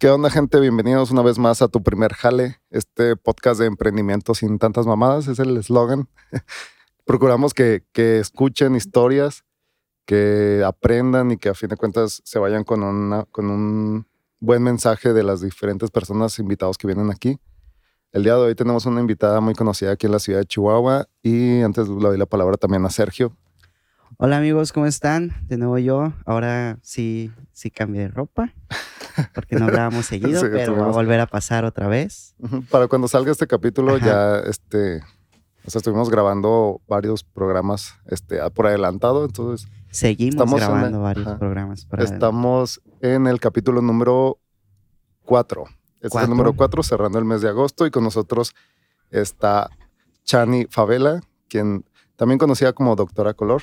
¿Qué onda, gente? Bienvenidos una vez más a tu primer jale, este podcast de emprendimiento sin tantas mamadas, es el eslogan. Procuramos que, que, escuchen historias, que aprendan y que a fin de cuentas se vayan con, una, con un buen mensaje de las diferentes personas invitados que vienen aquí. El día de hoy tenemos una invitada muy conocida aquí en la ciudad de Chihuahua y antes le doy la palabra también a Sergio. Hola amigos, ¿cómo están? De nuevo yo. Ahora sí, sí cambié de ropa porque no grabamos seguido, pero va a volver a pasar otra vez. Para cuando salga este capítulo ya, este, o sea, estuvimos grabando varios programas, este, por adelantado, entonces. Seguimos grabando varios programas. Por estamos en el capítulo número 4. Este es el número 4, cerrando el mes de agosto, y con nosotros está Chani Favela, quien también conocida como Doctora Color.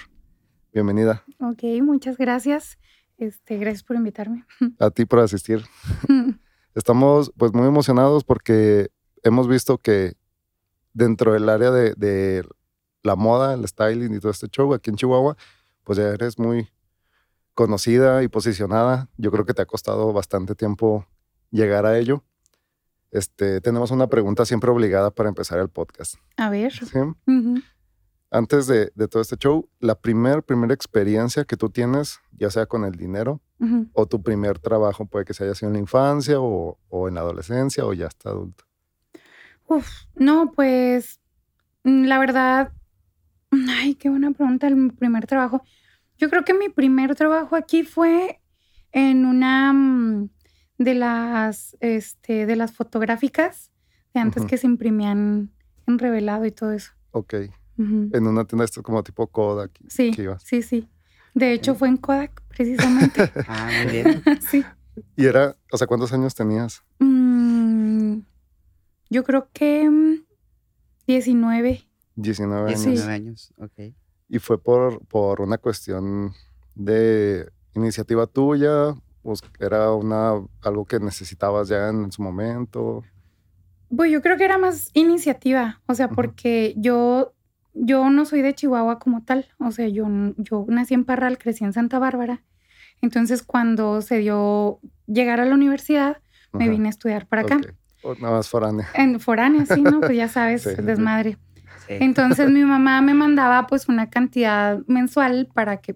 Bienvenida. Ok, muchas gracias. Este, gracias por invitarme. A ti por asistir. Estamos pues muy emocionados porque hemos visto que dentro del área de, la moda, el styling y todo este show aquí en Chihuahua, pues ya eres muy conocida y posicionada. Yo creo que te ha costado bastante tiempo llegar a ello. Este, tenemos una pregunta siempre obligada para empezar el podcast. A ver. ¿Sí? Antes de, todo este show, la primer, primera experiencia que tú tienes, ya sea con el dinero o tu primer trabajo, puede que se haya sido en la infancia o, en la adolescencia o ya está adulto. Uf, no, pues mm, la verdad, ay, qué buena pregunta, el primer trabajo. Yo creo que mi primer trabajo aquí fue en una mm, de las, este, de las fotográficas de antes que se imprimían en revelado y todo eso. Ok en una tienda esto como tipo Kodak. Sí, sí, sí. De hecho fue en Kodak precisamente. ah, muy bien. sí. ¿Y era, o sea, cuántos años tenías? Mm, yo creo que 19. 19 años. 19 años, ok. ¿Y fue por, por una cuestión de iniciativa tuya? Pues era una, algo que necesitabas ya en, su momento? Pues yo creo que era más iniciativa, o sea, porque yo yo no soy de Chihuahua como tal, o sea, yo, yo nací en Parral, crecí en Santa Bárbara. Entonces, cuando se dio llegar a la universidad, me vine a estudiar para acá. Nada más foránea. En foránea, sí, ¿no? Pues ya sabes, desmadre. Entonces, mi mamá me mandaba pues una cantidad mensual para que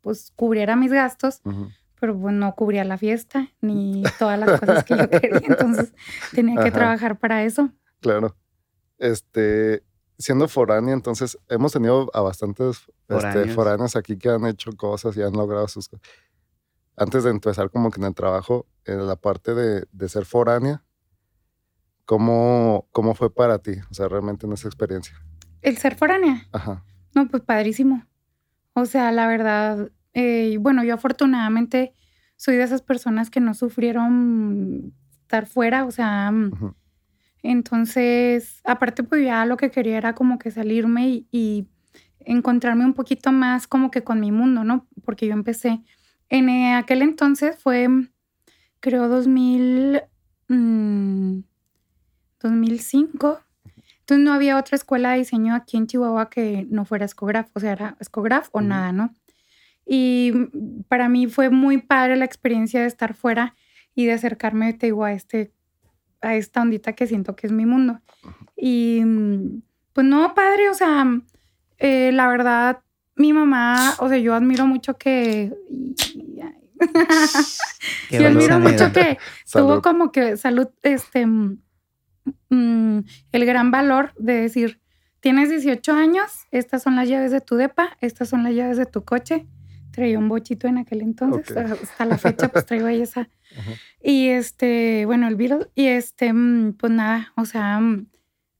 pues cubriera mis gastos, pero pues no cubría la fiesta ni todas las cosas que yo quería. Entonces, tenía que trabajar para eso. Claro. Este, siendo foránea, entonces hemos tenido a bastantes este, foráneos aquí que han hecho cosas y han logrado sus cosas. Antes de empezar como que en el trabajo, en la parte de, de ser foránea, ¿cómo, ¿cómo fue para ti? O sea, realmente en esa experiencia. ¿El ser foránea? Ajá. No, pues padrísimo. O sea, la verdad, eh, bueno, yo afortunadamente soy de esas personas que no sufrieron estar fuera, o sea, entonces, aparte, pues ya lo que quería era como que salirme y, encontrarme un poquito más como que con mi mundo, ¿no? Porque yo empecé en aquel entonces fue, creo, 2000, 2005. Mm, entonces no había otra escuela de diseño aquí en Chihuahua que no fuera Escograf, o sea, era Escograf o nada, ¿no? Y para mí fue muy padre la experiencia de estar fuera y de acercarme, te digo, a este a esta ondita que siento que es mi mundo. Y mm, pues no, padre, o sea, eh, la verdad, mi mamá, o sea, yo admiro mucho que... yo admiro mucho que tuvo como que salud, este, mm, mm, el gran valor de decir, tienes 18 años, estas son las llaves de tu depa, estas son las llaves de tu coche. Traía un bochito en aquel entonces, hasta la fecha pues traigo ahí esa, y este, bueno, el virus, y este, mm, pues nada, o sea, mm,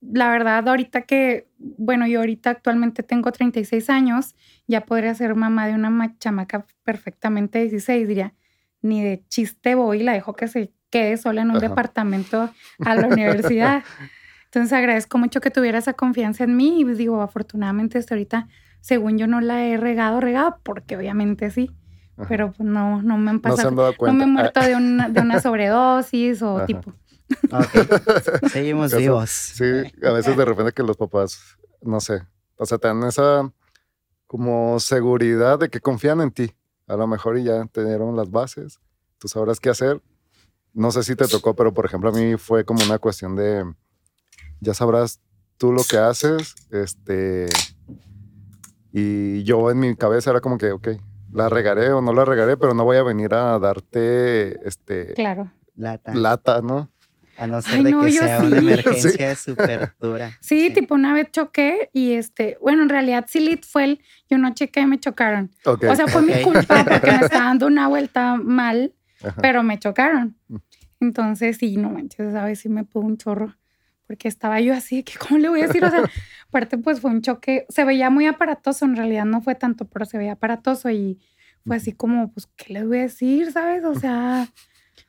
la verdad, ahorita que, bueno, yo ahorita actualmente tengo 36 años, ya podría ser mamá de una chamaca perfectamente 16, diría, ni de chiste voy, la dejo que se quede sola en un departamento a la universidad. Entonces agradezco mucho que tuviera esa confianza en mí y digo, afortunadamente hasta ahorita, según yo no la he regado, regado, porque obviamente sí pero pues no, no me han pasado. No, me he muerto de una, de una sobredosis o tipo. Seguimos vivos. Sí, a veces de repente que los papás, no sé, o sea, te dan esa como seguridad de que confían en ti. A lo mejor y ya te dieron las bases, tú sabrás qué hacer no sé si te tocó, pero por ejemplo a mí fue como una cuestión de, ya sabrás tú lo que haces, este, y yo en mi cabeza era como que, ok, la regaré o no la regaré, pero no voy a venir a darte, este, claro. Lata. Lata, ¿no? A no ser de que sea una emergencia súper dura. Sí, tipo una vez choqué y este, bueno, en realidad Silit fue el, yo no chequé y me chocaron. O sea, fue mi culpa porque me estaba dando una vuelta mal, pero me chocaron. Mm. Entonces, sí, no manches, a veces sí me pudo un chorro porque estaba yo así, que ¿cómo le voy a decir? O sea, aparte pues fue un choque, se veía muy aparatoso, en realidad no fue tanto, pero se veía aparatoso y fue así como, pues, ¿qué le voy a decir? ¿Sabes? O sea...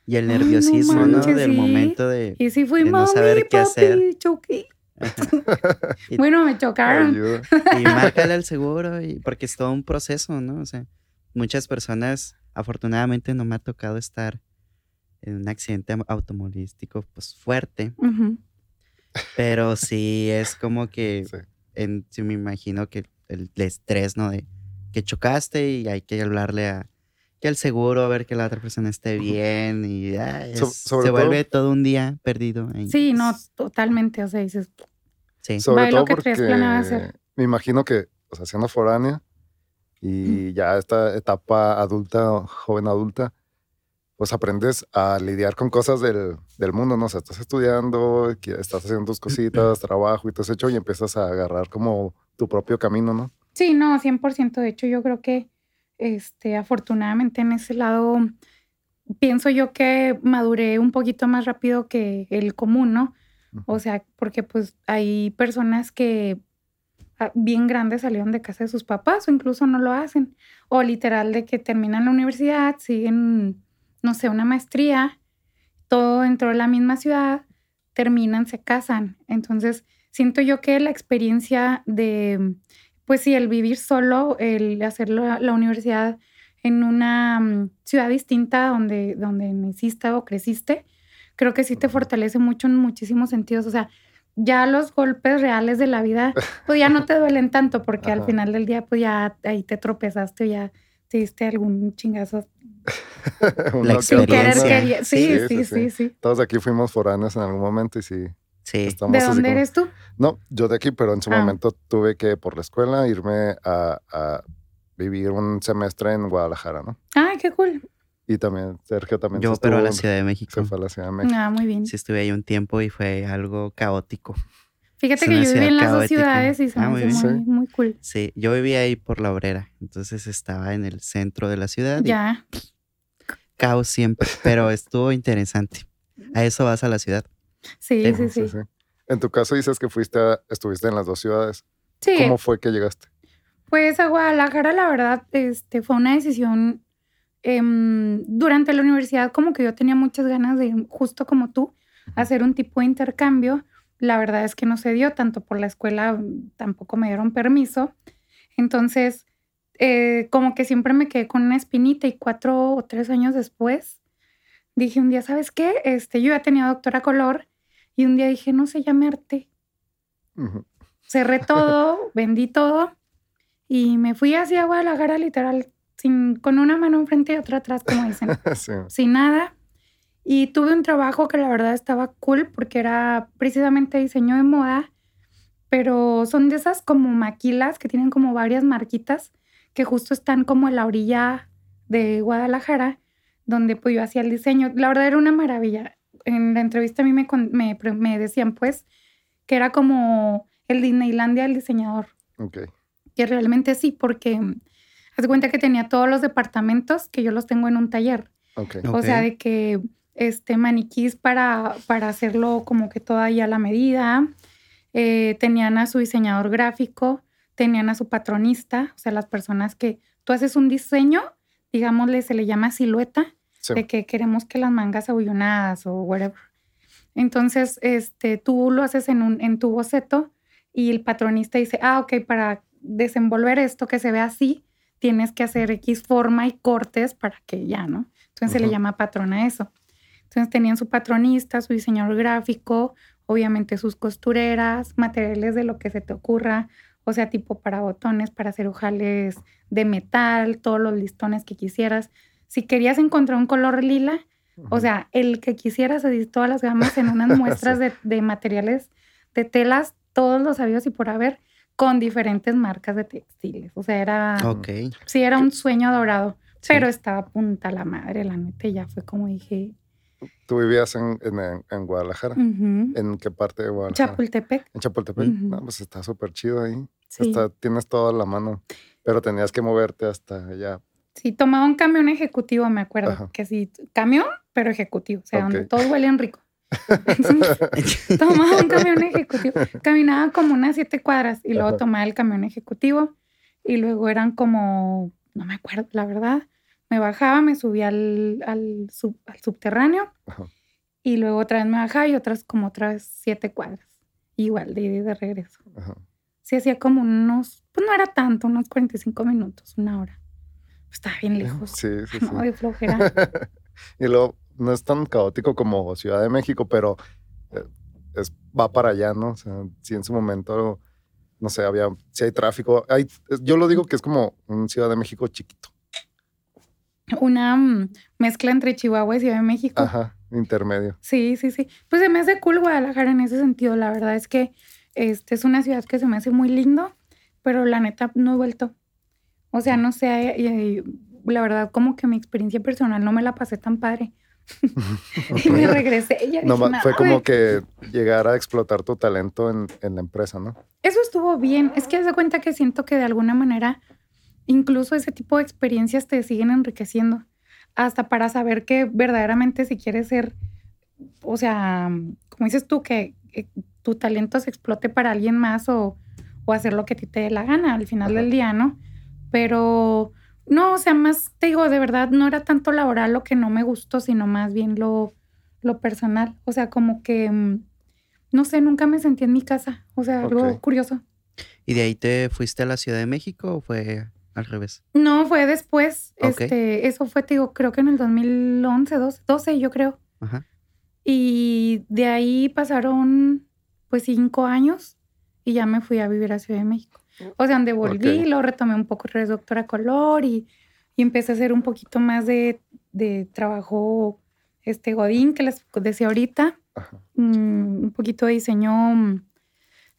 Y el nerviosismo, ¿no? Del momento de, y sí fui, no saber qué hacer. Choqué. bueno, me chocaron. y márcale al seguro, y, porque es todo un proceso, ¿no? O sea, muchas personas, afortunadamente no me ha tocado estar en un accidente automovilístico pues fuerte. Pero sí es como que, en, sí me imagino que el, estrés, ¿no? De que chocaste y hay que hablarle a, que al seguro, a ver que la otra persona esté bien y se vuelve todo un día perdido. Sí, no, totalmente, o sea, dices... Sí. Sobre todo porque me imagino que, o sea, siendo foránea y ya esta etapa adulta, joven adulta, pues aprendes a lidiar con cosas del, del, mundo, ¿no? O sea, estás estudiando, estás haciendo tus cositas, trabajo y todo eso, y empiezas a agarrar como tu propio camino, ¿no? Sí, no, 100%. De hecho, yo creo que, este, afortunadamente en ese lado, pienso yo que maduré un poquito más rápido que el común, ¿no? O sea, porque pues hay personas que ah, bien grandes salieron de casa de sus papás o incluso no lo hacen. O literal de que terminan la universidad, siguen no sé, una maestría, todo dentro de la misma ciudad, terminan, se casan. Entonces, siento yo que la experiencia de, pues sí, el vivir solo, el hacer la, universidad en una mm, ciudad distinta donde, donde naciste o creciste, creo que sí te fortalece mucho en muchísimos sentidos. O sea, ya los golpes reales de la vida, pues ya no te duelen tanto porque al final del día, pues ya ahí te tropezaste o ya te diste algún chingazo la experiencia. Sí sí, sí sí, Todos aquí fuimos foráneos en algún momento y sí. Sí. ¿De dónde eres tú? No, yo de aquí, pero en su ah. momento tuve que, por la escuela, irme a, vivir un semestre en Guadalajara, ¿no? Ay, qué cool. Y también, Sergio también. Yo, pero a la Ciudad de México. Se fue a la Ciudad de México. Ah, muy bien. Sí, estuve ahí un tiempo y fue algo caótico. Fíjate que yo viví en las dos ciudades y se ah, muy, muy, cool. Sí, yo vivía ahí por la obrera, entonces estaba en el centro de la ciudad. Ya caos siempre, pero estuvo interesante. A eso vas a la ciudad. Sí, sí, sí, En tu caso dices que fuiste, estuviste en las dos ciudades. Sí. ¿Cómo fue que llegaste? Pues a Guadalajara, la verdad, este, fue una decisión. Em, durante la universidad, como que yo tenía muchas ganas de, justo como tú, hacer un tipo de intercambio. La verdad es que no se dio, tanto por la escuela, tampoco me dieron permiso. Entonces, eh, como que siempre me quedé con una espinita y cuatro o tres años después dije un día, ¿sabes qué? Este, yo ya tenía doctora color y un día dije, no sé, llame arte. Cerré todo, vendí todo y me fui hacia Guadalajara literal, sin, con una mano enfrente y otra atrás, como dicen, sin nada. Y tuve un trabajo que la verdad estaba cool porque era precisamente diseño de moda, pero son de esas como maquilas que tienen como varias marquitas que justo están como en la orilla de Guadalajara, donde pues yo hacía el diseño. La verdad era una maravilla. En la entrevista a mí me, me, decían pues que era como el Disneylandia del diseñador. Ok. Que realmente sí, porque haz cuenta que tenía todos los departamentos que yo los tengo en un taller. Okay. O sea, de que este maniquís para, para hacerlo como que todo ahí a la medida. Eh, tenían a su diseñador gráfico, tenían a su patronista, o sea, las personas que tú haces un diseño, digámosle, se le llama silueta, de que queremos que las mangas abullonadas o whatever. Entonces, este, tú lo haces en, un, en tu boceto y el patronista dice, ah, ok, para desenvolver esto que se ve así, tienes que hacer X forma y cortes para que ya, ¿no? Entonces se le llama patrona eso. Entonces tenían su patronista, su diseñador gráfico, obviamente sus costureras, materiales de lo que se te ocurra, o sea, tipo para botones, para hacer ojales de metal, todos los listones que quisieras. Si querías encontrar un color lila, O sea, el que quisieras todas las gamas en unas muestras de, de, materiales, de telas, todos los sabios y por haber, con diferentes marcas de textiles. O sea, era... Ok. Sí, era un sueño dorado. Pero estaba punta la madre, la neta, ya fue como dije, ¿Tú vivías en, en, en Guadalajara? ¿En qué parte de Guadalajara? Chapultepec. En Chapultepec. No, pues está súper chido ahí. Sí. tienes toda la mano, pero tenías que moverte hasta allá. Sí, tomaba un camión ejecutivo, me acuerdo. Que sí, camión, pero ejecutivo. O sea, donde todos huelen rico. tomaba un camión ejecutivo. Caminaba como unas siete cuadras y luego tomaba el camión ejecutivo. Y luego eran como, no me acuerdo, la verdad, me bajaba, me subía al, al, subterráneo y luego otra vez me bajaba y otras como otras siete cuadras. Igual, de ida de regreso. Sí, hacía como unos, pues no era tanto, unos 45 minutos, una hora. Pues estaba bien lejos. Sí, sí, no, sí. de flojera. y luego no es tan caótico como Ciudad de México, pero eh, es, va para allá, ¿no? O sea, si en su momento, no sé, había, si hay tráfico, hay, yo lo digo que es como un Ciudad de México chiquito una mm, mezcla entre Chihuahua y Ciudad de México. Ajá, intermedio. Sí, sí, sí. Pues se me hace cool Guadalajara en ese sentido. La verdad es que este es una ciudad que se me hace muy lindo, pero la neta no he vuelto. O sea, no sé, la verdad como que mi experiencia personal no me la pasé tan padre. y me regresé. Y no, fue como que llegar a explotar tu talento en, en la empresa, ¿no? Eso estuvo bien. Es que haz de cuenta que siento que de alguna manera incluso ese tipo de experiencias te siguen enriqueciendo, hasta para saber que verdaderamente si quieres ser, o sea, como dices tú, que, tu talento se explote para alguien más o, hacer lo que a ti te dé la gana al final del día, ¿no? Pero no, o sea, más te digo, de verdad, no era tanto laboral lo que no me gustó, sino más bien lo, lo personal. O sea, como que, mm, no sé, nunca me sentí en mi casa. O sea, algo curioso. ¿Y de ahí te fuiste a la Ciudad de México o fue al revés. No, fue después. Este, eso fue, te digo, creo que en el 2011, 12, 12 yo creo. Ajá. Y de ahí pasaron pues cinco años y ya me fui a vivir a Ciudad de México. O sea, donde volví, lo retomé un poco de doctora color y, y, empecé a hacer un poquito más de, de trabajo este Godín que les decía ahorita. Mm, un poquito de diseño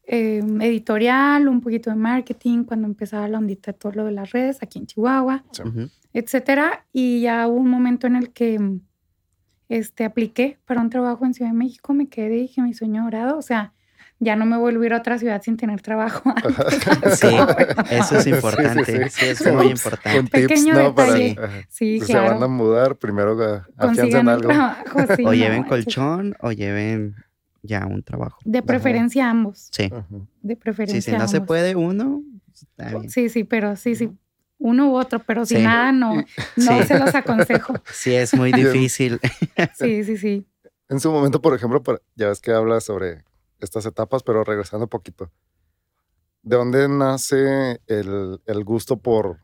Em, editorial, un poquito de marketing, cuando empezaba la ondita de todo lo de las redes aquí en Chihuahua, etcétera. Y ya hubo un momento en el que este, apliqué para un trabajo en Ciudad de México, me quedé y dije, mi sueño dorado, o sea, ya no me vuelvo a ir a otra ciudad sin tener trabajo. sí, eso es importante. Sí, es muy importante. Un Pequeño detalle. sí, Se van a mudar, primero afianzan algo. o lleven colchón o lleven ya un trabajo. De preferencia ambos. Sí. De preferencia. Sí, si no se puede uno, está bien. Sí, sí, pero sí, sí. Uno u otro, pero si nada, no, no se los aconsejo. Sí, es muy difícil. sí, sí, sí. En su momento, por ejemplo, ya ves que hablas sobre estas etapas, pero regresando un poquito. ¿De dónde nace el, el gusto por,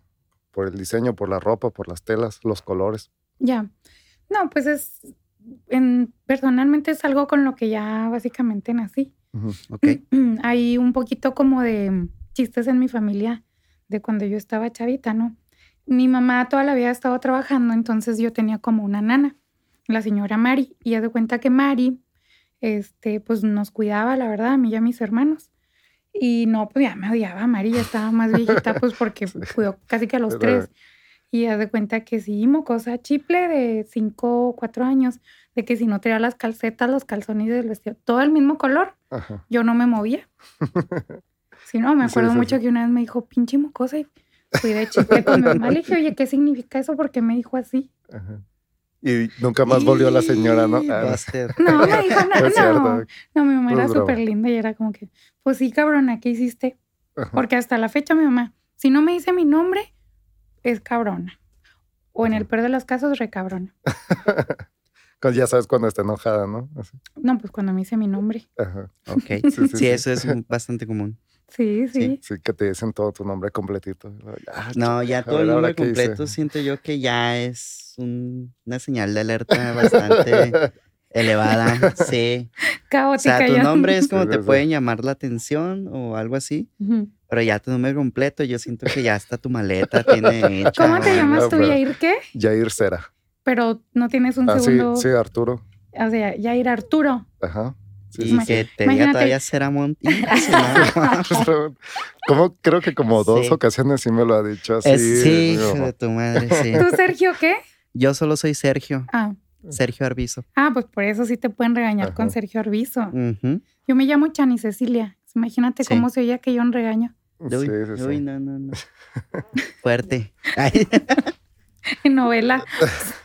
por el diseño, por la ropa, por las telas, los colores? Ya. No, pues es en, personalmente es algo con lo que ya básicamente nací. Hay un poquito como de chistes en mi familia de cuando yo estaba chavita, ¿no? Mi mamá toda la vida ha estado trabajando, entonces yo tenía como una nana, la señora Mari, y ya de cuenta que Mari, este, pues nos cuidaba, la verdad, a mí y a mis hermanos. Y no, pues ya me odiaba, Mari ya estaba más viejita, pues porque cuidó casi que a los tres. Y haz de cuenta que sí, mocosa chiple de 5 o 4 años, de que si no traía las calcetas, los calzones del vestido, todo el mismo color, yo no me movía. Si no, me acuerdo mucho que una vez me dijo, pinche mocosa, y fui de chiple con mi mamá. Le dije, oye, ¿qué significa eso? Porque me dijo así. Y nunca más volvió la señora, ¿no? Ah, no, me dijo nada. No, no, mi mamá era súper linda y era como que, pues sí, cabrona, ¿qué hiciste? Porque hasta la fecha mi mamá, si no me dice mi nombre, es cabrona. O en el peor de los casos, recabrona. ya sabes cuando está enojada, ¿no? No, pues cuando me dice mi nombre. Ajá. Ok. Sí, eso es bastante común. Sí, sí, sí. que te dicen todo tu nombre completito. no, ya todo el nombre completo siento yo que ya es una señal de alerta bastante elevada. Sí. Caótica. O sea, tu nombre es como te pueden llamar la atención o algo así. Pero ya tu nombre completo, yo siento que ya está tu maleta, tiene ¿Cómo te llamas tú, Yair qué? Yair Cera. pero no tienes un ah, segundo. Sí, sí, Arturo. O sea, ya ir Arturo. Ajá. y que te diga todavía será como creo que como dos ocasiones sí me lo ha dicho así. sí, hijo de tu madre, sí. ¿Tú, Sergio, qué? Yo solo soy Sergio. Ah. Sergio Arbizo. Ah, pues por eso sí te pueden regañar con Sergio Arbizo. Yo me llamo Chani Cecilia. Imagínate cómo se oía que yo un regaño. Sí, sí, sí. no, no, no. Fuerte. en novela.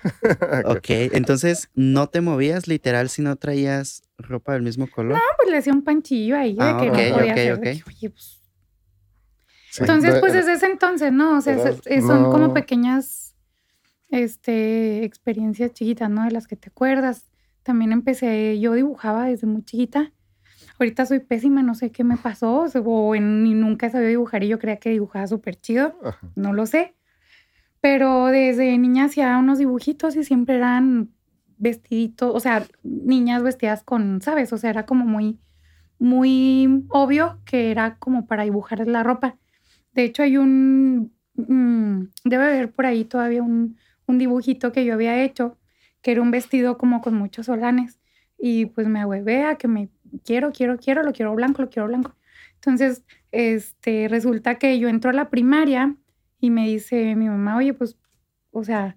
ok, entonces no te movías literal si no traías ropa del mismo color. No, pues le hacía un panchillo ahí de ah, que no podía hacer. Oye, pues. entonces, pues desde ese entonces, ¿no? O sea, son como pequeñas este, experiencias chiquitas, ¿no? De las que te acuerdas. También empecé, yo dibujaba desde muy chiquita. Ahorita soy pésima, no sé qué me pasó, o ni nunca sabido dibujar y yo creía que dibujaba súper chido, no lo sé. Pero desde niña hacía unos dibujitos y siempre eran vestiditos, o sea, niñas vestidas con, ¿sabes? O sea, era como muy, muy obvio que era como para dibujar la ropa. De hecho, hay un, mm, debe haber por ahí todavía un, un dibujito que yo había hecho, que era un vestido como con muchos solanes. Y pues me ahueve a que me quiero, quiero, quiero, lo quiero blanco, lo quiero blanco. Entonces, este, resulta que yo entro a la primaria y me dice mi mamá, oye, pues, o sea,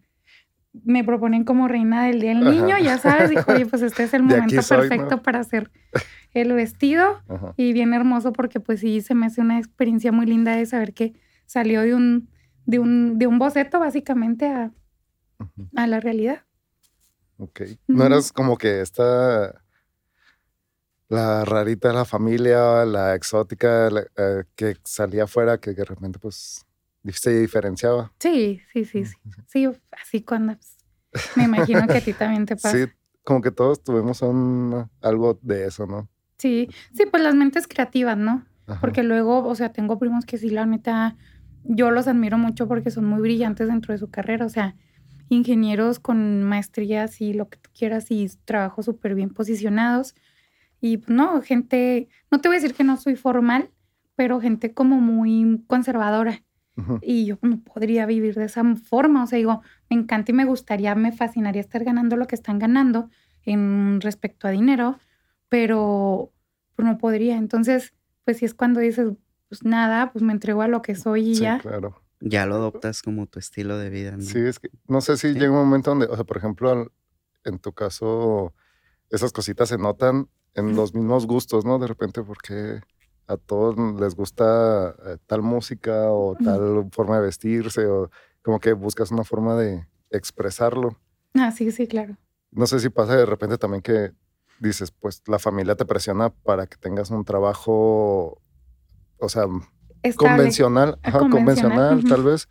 me proponen como reina del día del niño, ya sabes, dijo, oye, pues este es el momento perfecto para hacer el vestido y bien hermoso porque pues sí, se me hace una experiencia muy linda de saber que salió de un, de un, de un boceto básicamente a, a la realidad. Ok. ¿No eras como que esta, la rarita de la familia, la exótica, eh, que salía afuera, que de repente pues se diferenciaba? Sí, sí, sí, sí. Sí, así cuando pues, me imagino que a ti también te pasa. Sí, como que todos tuvimos un, algo de eso, ¿no? Sí, sí, pues las mentes creativas, ¿no? Porque luego, o sea, tengo primos que sí, la neta, yo los admiro mucho porque son muy brillantes dentro de su carrera, o sea, ingenieros con maestrías y lo que tú quieras y trabajos súper bien posicionados. Y pues, no, gente, no te voy a decir que no soy formal, pero gente como muy conservadora. Y yo no podría vivir de esa forma. O sea, digo, me encanta y me gustaría, me fascinaría estar ganando lo que están ganando en respecto a dinero, pero pues, no podría. Entonces, pues si es cuando dices, pues nada, pues me entrego a lo que soy y sí, ya. Claro. Ya lo adoptas como tu estilo de vida, ¿no? Sí, es que no sé si llega un momento donde, o sea, por ejemplo, en tu caso, esas cositas se notan en los mismos gustos, ¿no? De repente, porque a todos les gusta eh, tal música o tal forma de vestirse, o como que buscas una forma de expresarlo. Ah, sí, sí, claro. No sé si pasa de repente también que dices, pues la familia te presiona para que tengas un trabajo, o sea, convencional, convencional, tal vez,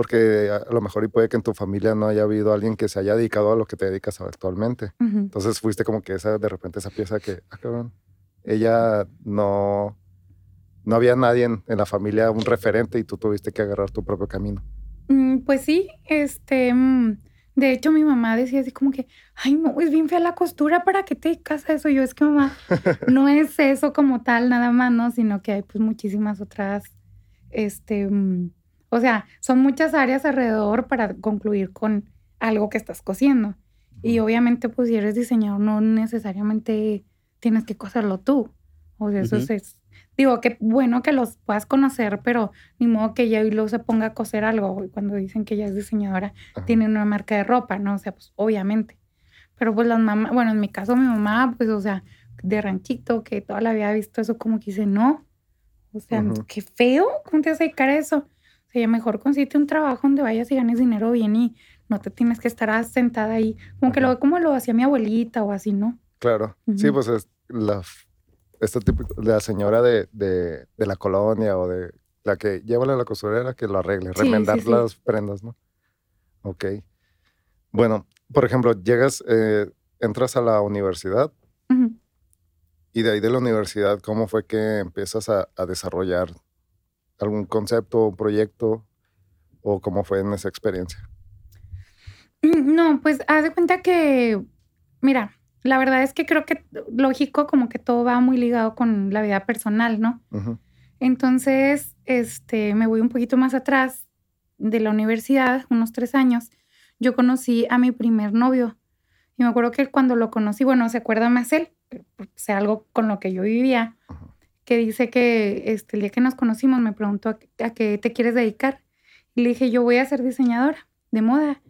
porque a lo mejor y puede que en tu familia no haya habido alguien que se haya dedicado a lo que te dedicas actualmente. Entonces fuiste como que esa, de repente esa pieza que, ah, cabrón, ella no, no había nadie en, la familia, un referente, y tú tuviste que agarrar tu propio camino. Mm, pues sí, este, mm, de hecho, mi mamá decía así como que, ay, no, es bien fea la costura, ¿para qué te dedicas a eso? Yo es que mamá, no es eso como tal nada más, ¿no? Sino que hay pues muchísimas otras, este, mm, o sea, son muchas áreas alrededor para concluir con algo que estás cosiendo. Y obviamente, pues si eres diseñador, no necesariamente tienes que coserlo tú. O sea, eso es digo, que bueno que los puedas conocer, pero ni modo que ella y luego se ponga a coser algo. Cuando dicen que ella es diseñadora, tiene una marca de ropa, ¿no? O sea, pues obviamente. Pero pues las mamás, bueno, en mi caso mi mamá, pues, o sea, de ranchito, que toda la vida ha visto eso, como que dice, no. O sea, qué feo, ¿cómo te vas a dedicar a eso? O sea, mejor consiste un trabajo donde vayas y ganes dinero bien y no te tienes que estar sentada ahí. Como que lo como lo hacía mi abuelita o así, ¿no? Claro. Sí, pues es la esta típico, la señora de, de, de, la colonia o de la que lleva a la costurera que lo arregle, remendar las prendas, ¿no? Ok. Bueno, por ejemplo, llegas, eh, entras a la universidad y de ahí de la universidad, ¿cómo fue que empiezas a, a desarrollar algún concepto, un proyecto o cómo fue en esa experiencia? Mm, no, pues haz de cuenta que, mira, la verdad es que creo que lógico como que todo va muy ligado con la vida personal, ¿no? Entonces, este, me voy un poquito más atrás de la universidad, unos tres años. yo conocí a mi primer novio. Y me acuerdo que cuando lo conocí, bueno, se acuerda más él, sea algo con lo que yo vivía, que dice que este, el día que nos conocimos me preguntó a, qué te quieres dedicar. Y le dije, yo voy a ser diseñadora de moda.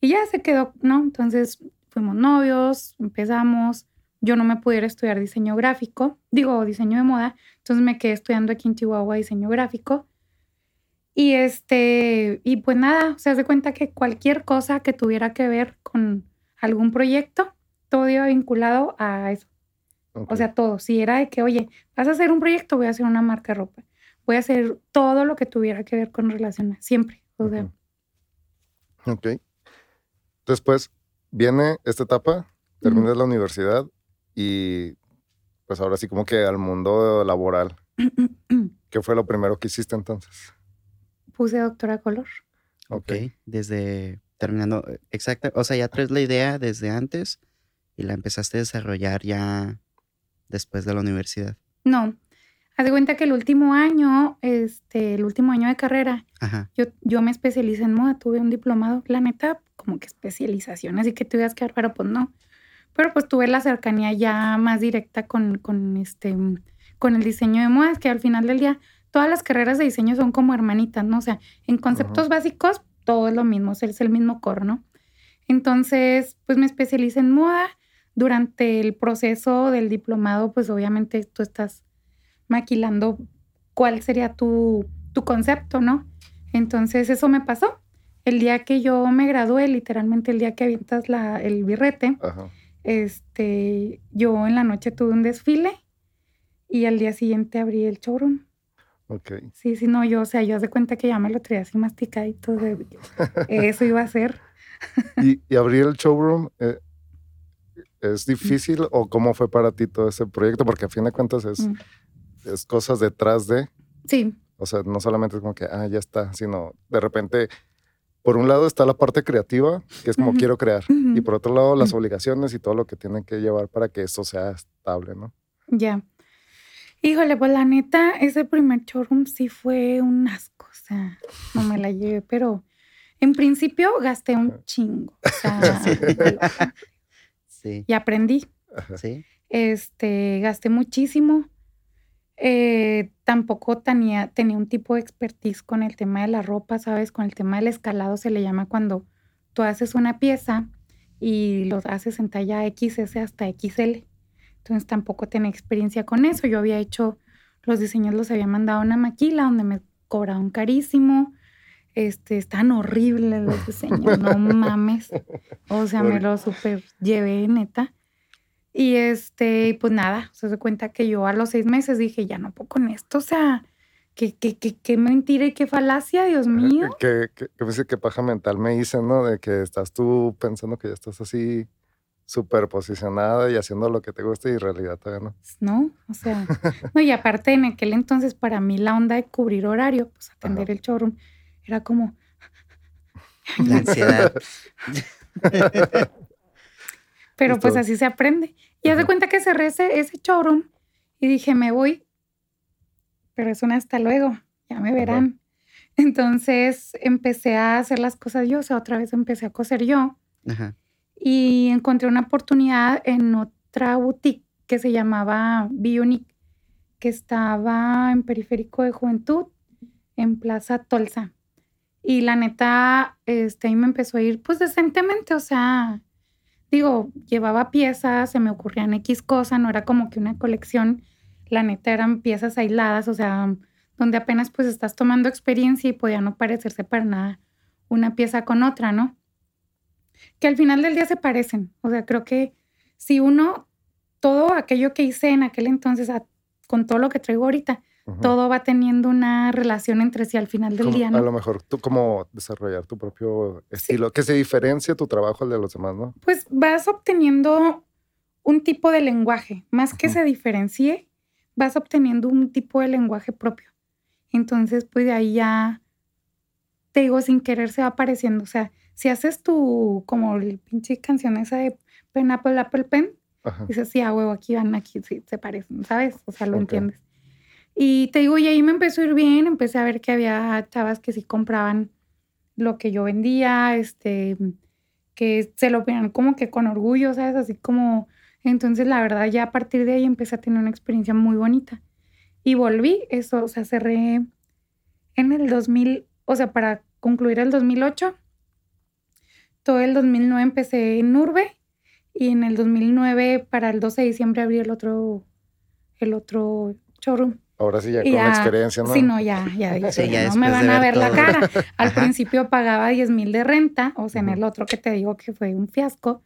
Y ya se quedó, ¿no? Entonces fuimos novios, empezamos. Yo no me pudiera estudiar diseño gráfico, digo, diseño de moda. Entonces me quedé estudiando aquí en Chihuahua diseño gráfico. Y este, y pues nada, se hace cuenta que cualquier cosa que tuviera que ver con algún proyecto, todo iba vinculado a eso. O sea, todo. Si era de que, oye, vas a hacer un proyecto, voy a hacer una marca de ropa. Voy a hacer todo lo que tuviera que ver con relación, siempre. O sea. Ok. Después viene esta etapa, terminas la universidad y pues ahora sí como que al mundo laboral. ¿Qué fue lo primero que hiciste entonces? Puse doctora color. Ok, desde terminando, eh, exacta, o sea, ya traes la idea desde antes y la empezaste a desarrollar ya después de la universidad. No, haz de cuenta que el último año, este, el último año de carrera, Yo, yo me especialicé en moda, tuve un diplomado, la neta, como que especialización, así que tuvieras que dar, pero pues no. Pero pues tuve la cercanía ya más directa con, con, este, con el diseño de modas, que al final del día todas las carreras de diseño son como hermanitas, ¿no? O sea, en conceptos básicos todo es lo mismo, es el mismo coro, ¿no? Entonces, pues me especialicé en moda. Durante el proceso del diplomado, pues obviamente tú estás maquilando cuál sería tu, tu concepto, ¿no? Entonces, eso me pasó. El día que yo me gradué, literalmente el día que avientas la, el birrete, este, yo en la noche tuve un desfile y al día siguiente abrí el showroom. Ok. Sí, sí, no, yo, o sea, yo hace cuenta que ya me lo traía así masticadito, de, eso iba a ser. ¿Y, y abrir el showroom eh, es difícil o cómo fue para ti todo ese proyecto? Porque a fin de cuentas es, mm. es cosas detrás de... Sí. O sea, no solamente es como que, ah, ya está, sino de repente por un lado está la parte creativa, que es como quiero crear, y por otro lado las obligaciones y todo lo que tienen que llevar para que esto sea estable, ¿no? Ya. Híjole, pues la neta, ese primer showroom sí fue un asco, o sea, no me la llevé, pero en principio gasté un chingo, o sea, sí. Y aprendí. Sí. Este, gasté muchísimo. Eh, tampoco tenía, tenía un tipo de expertise con el tema de la ropa, ¿sabes? Con el tema del escalado se le llama cuando tú haces una pieza y lo haces en talla XS hasta XL. Entonces tampoco tenía experiencia con eso. Yo había hecho, los diseños los había mandado a una maquila donde me cobraban carísimo. Este, están horribles los diseños, no mames. O sea, me lo super llevé, neta. Y este, pues nada, se da cuenta que yo a los seis meses dije, ya no puedo con esto, o sea, qué, qué, qué, qué mentira y qué falacia, Dios mío. Qué, qué, qué, paja mental me hice, ¿no? De que estás tú pensando que ya estás así súper posicionada y haciendo lo que te gusta y en realidad todavía no. No, o sea, no, y aparte en aquel entonces para mí la onda de cubrir horario, pues atender el showroom, era como... La ansiedad. Pero pues así se aprende. Y hace cuenta que cerré ese, ese showroom y dije, me voy. Pero es un hasta luego, ya me verán. Entonces empecé a hacer las cosas yo, o sea, otra vez empecé a coser yo. Y encontré una oportunidad en otra boutique que se llamaba Bionic, que estaba en Periférico de Juventud, en Plaza Tolsa. Y la neta, este, ahí me empezó a ir pues decentemente, o sea, digo, llevaba piezas, se me ocurrían X cosas, no era como que una colección, la neta eran piezas aisladas, o sea, donde apenas pues estás tomando experiencia y podía no parecerse para nada una pieza con otra, ¿no? Que al final del día se parecen, o sea, creo que si uno, todo aquello que hice en aquel entonces, con todo lo que traigo ahorita, todo va teniendo una relación entre sí al final del día, ¿no? A lo mejor tú como desarrollar tu propio estilo, que se diferencia tu trabajo al de los demás, ¿no? Pues vas obteniendo un tipo de lenguaje, más que se diferencie, vas obteniendo un tipo de lenguaje propio. Entonces, pues de ahí ya, te digo, sin querer se va apareciendo. O sea, si haces tu, como el pinche canción esa de Pen Apple Apple Pen, dices, sí, a huevo, aquí van, aquí sí, se parecen, ¿sabes? O sea, lo entiendes. Y te digo, y ahí me empezó a ir bien, empecé a ver que había chavas que sí compraban lo que yo vendía, este, que se lo vean como que con orgullo, ¿sabes? Así como, entonces la verdad ya a partir de ahí empecé a tener una experiencia muy bonita. Y volví, eso, o sea, cerré en el 2000, o sea, para concluir el 2008, todo el 2009 empecé en Urbe y en el 2009 para el 12 de diciembre abrí el otro, el otro showroom. Ahora sí, ya con experiencia, ¿no? Sí, no, ya, ya, no me van a ver, la cara. Al principio pagaba 10 mil de renta, o sea, en el otro que te digo que fue un fiasco,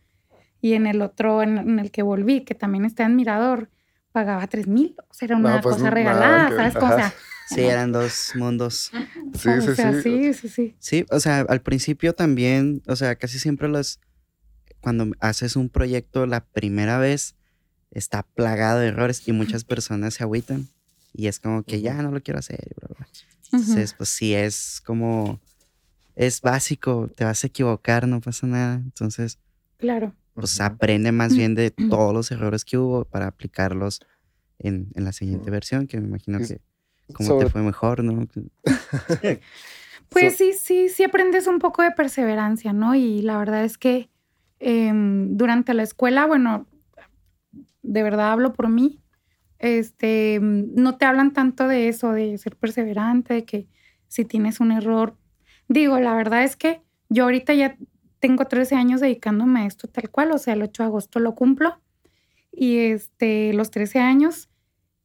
y en el otro en, el que volví, que también está en Mirador, pagaba 3 mil, o sea, era una pues, cosa regalada, ¿sabes? O sea, sí, eran dos mundos. Sí, sí, sí. sí, sí, sí. Sí, o sea, al principio también, o sea, casi siempre los, cuando haces un proyecto la primera vez, está plagado de errores y muchas personas se agüitan y es como que ya no lo quiero hacer. Entonces, pues sí, es como, es básico, te vas a equivocar, no pasa nada. Entonces, claro. Pues aprende más bien de todos los errores que hubo para aplicarlos en, la siguiente versión, que me imagino que como te fue mejor, ¿no? pues sí, sí, sí aprendes un poco de perseverancia, ¿no? Y la verdad es que em, durante la escuela, bueno, de verdad hablo por mí, este, no te hablan tanto de eso, de ser perseverante, de que si tienes un error. Digo, la verdad es que yo ahorita ya tengo 13 años dedicándome a esto tal cual, o sea, el 8 de agosto lo cumplo y este, los 13 años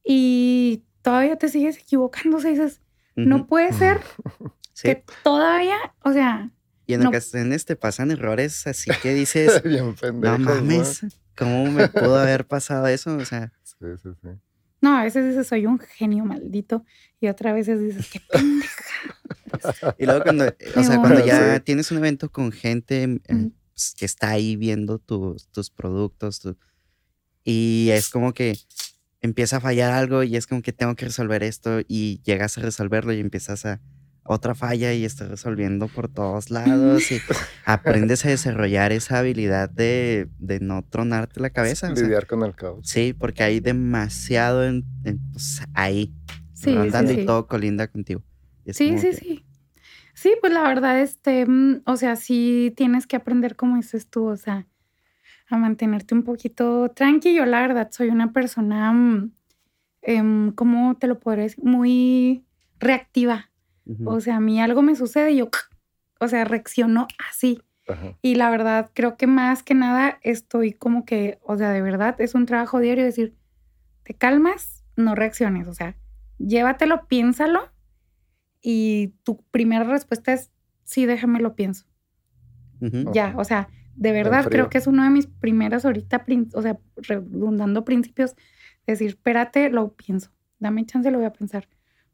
y todavía te sigues equivocando, o sea, dices, no puede ser que todavía, o sea... Y en ocasiones te pasan errores así que dices, no mames, ¿cómo me pudo haber pasado eso? O sea... Sí, sí, sí. No, a veces dices, soy un genio maldito. Y otra veces dices, qué pendeja. y luego cuando, o sea, cuando ya tienes un evento con gente eh, pues, que está ahí viendo tus, tus productos, y es como que empieza a fallar algo y es como que tengo que resolver esto y llegas a resolverlo y empiezas a otra falla y estás resolviendo por todos lados y aprendes a desarrollar esa habilidad de, no tronarte la cabeza. Lidiar con el caos. Sí, porque hay demasiado en, pues, ahí, sí, andando y todo colinda contigo. Sí, sí, sí. Sí, pues la verdad, este, mm, o sea, sí tienes que aprender como dices tú, o sea, a mantenerte un poquito tranquilo. La verdad, soy una persona, mm, em, ¿cómo te lo podré decir? Muy reactiva. O sea, a mí algo me sucede y yo, o sea, reacciono así. Y la verdad, creo que más que nada estoy como que, o sea, de verdad es un trabajo diario decir, te calmas, no reacciones, o sea, llévatelo, piénsalo y tu primera respuesta es, sí, déjame lo pienso. Ya, o sea, de verdad creo que es uno de mis primeras ahorita, o sea, redundando principios, decir, espérate, lo pienso, dame chance, lo voy a pensar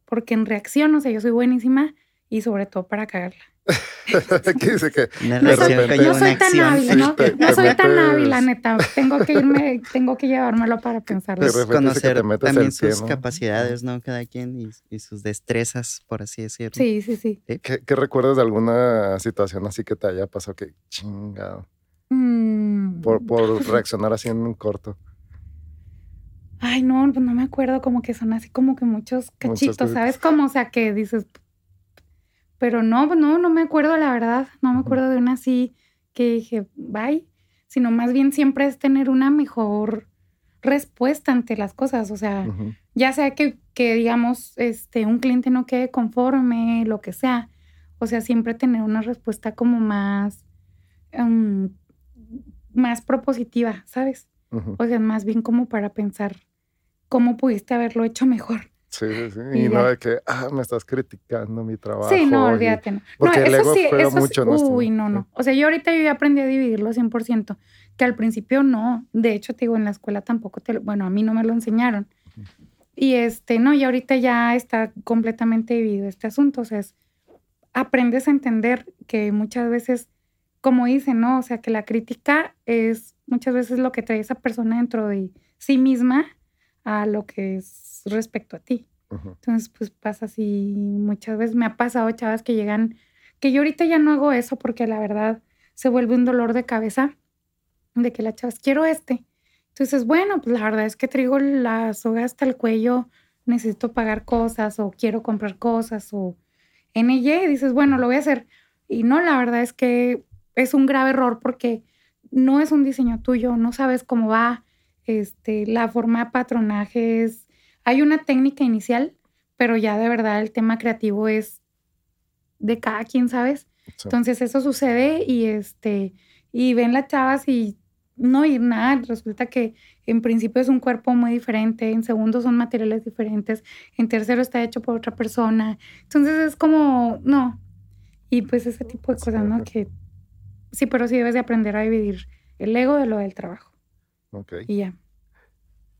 porque en reacción, o sea, yo soy buenísima y sobre todo para cagarla. ¿Qué dice que no, soy, tan hábil, ¿no? No soy tan hábil, la neta. Tengo que irme, tengo que llevármelo para pensarlo. Conocer también sus capacidades, ¿no? Cada quien y, sus destrezas, por así decirlo. Sí, sí, sí. ¿Qué, recuerdas de alguna situación así que te haya pasado que chingado? Mm. Por, por reaccionar así en un corto. Ay, no, pues no me acuerdo, como que son así como que muchos cachitos, ¿sabes? Como, o sea, que dices, pero no, pues no, no me acuerdo, la verdad, no me acuerdo de una así que dije, bye, sino más bien siempre es tener una mejor respuesta ante las cosas, o sea, ya sea que, que, digamos, este, un cliente no quede conforme, lo que sea, o sea, siempre tener una respuesta como más, em, más propositiva, ¿sabes? O sea, más bien como para pensar cómo pudiste haberlo hecho mejor. Sí, sí, sí. Y, no de que, ah, me estás criticando mi trabajo. Sí, no, olvídate. No. Porque el ego sí, eso mucho Uy, no, no. O sea, yo ahorita yo ya aprendí a dividirlo 100%, que al principio no. De hecho, te digo, en la escuela tampoco te bueno, a mí no me lo enseñaron. Y este, no, y ahorita ya está completamente dividido este asunto. O sea, aprendes a entender que muchas veces, como dicen, ¿no? O sea, que la crítica es muchas veces lo que trae esa persona dentro de sí misma a lo que es respecto a ti. Entonces, pues pasa así muchas veces. Me ha pasado chavas que llegan, que yo ahorita ya no hago eso porque la verdad se vuelve un dolor de cabeza de que la chavas, quiero este. Entonces, bueno, pues la verdad es que traigo la soga hasta el cuello, necesito pagar cosas o quiero comprar cosas o NY, y dices, bueno, lo voy a hacer. Y no, la verdad es que es un grave error porque no es un diseño tuyo, no sabes cómo va, este, la forma de patronaje hay una técnica inicial, pero ya de verdad el tema creativo es de cada quien, ¿sabes? Entonces eso sucede y este, y ven las chavas y no ir nada, resulta que en principio es un cuerpo muy diferente, en segundo son materiales diferentes, en tercero está hecho por otra persona. Entonces es como, no. Y pues ese tipo de cosas, ¿no? Que sí, pero sí debes de aprender a dividir el ego de lo del trabajo. Ok. Y ya.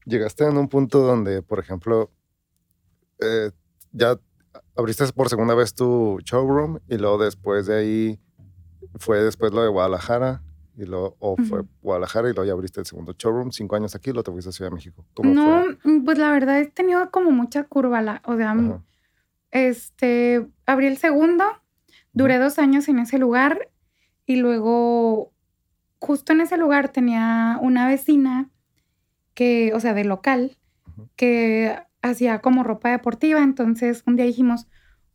Llegaste en un punto donde, por ejemplo, eh, ya abriste por segunda vez tu showroom y luego después de ahí fue después lo de Guadalajara y luego o fue Guadalajara y luego ya abriste el segundo showroom, cinco años aquí y luego te fuiste a Ciudad de México. ¿Cómo no, mm, pues la verdad he tenido como mucha curva, la, o sea, este, abrí el segundo, duré dos años en ese lugar y luego justo en ese lugar tenía una vecina que, o sea, de local, que hacía como ropa deportiva, entonces un día dijimos,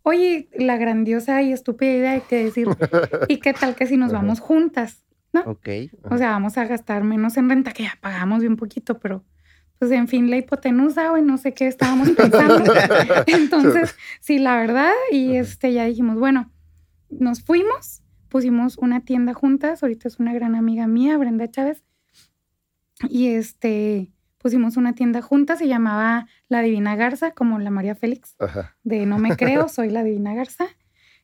oye, la grandiosa y estúpida idea hay que decir, ¿y qué tal que si nos vamos juntas? ¿No? Ok. O sea, vamos a gastar menos en renta, que ya pagamos bien poquito, pero pues en fin, la hipotenusa, güey, no sé qué estábamos pensando. Entonces, sí, la verdad, y este, ya dijimos, bueno, nos fuimos, pusimos una tienda juntas, ahorita es una gran amiga mía, Brenda Chávez, y este, pusimos una tienda juntas, se llamaba La Divina Garza, como la María Félix, de No me creo, soy la Divina Garza.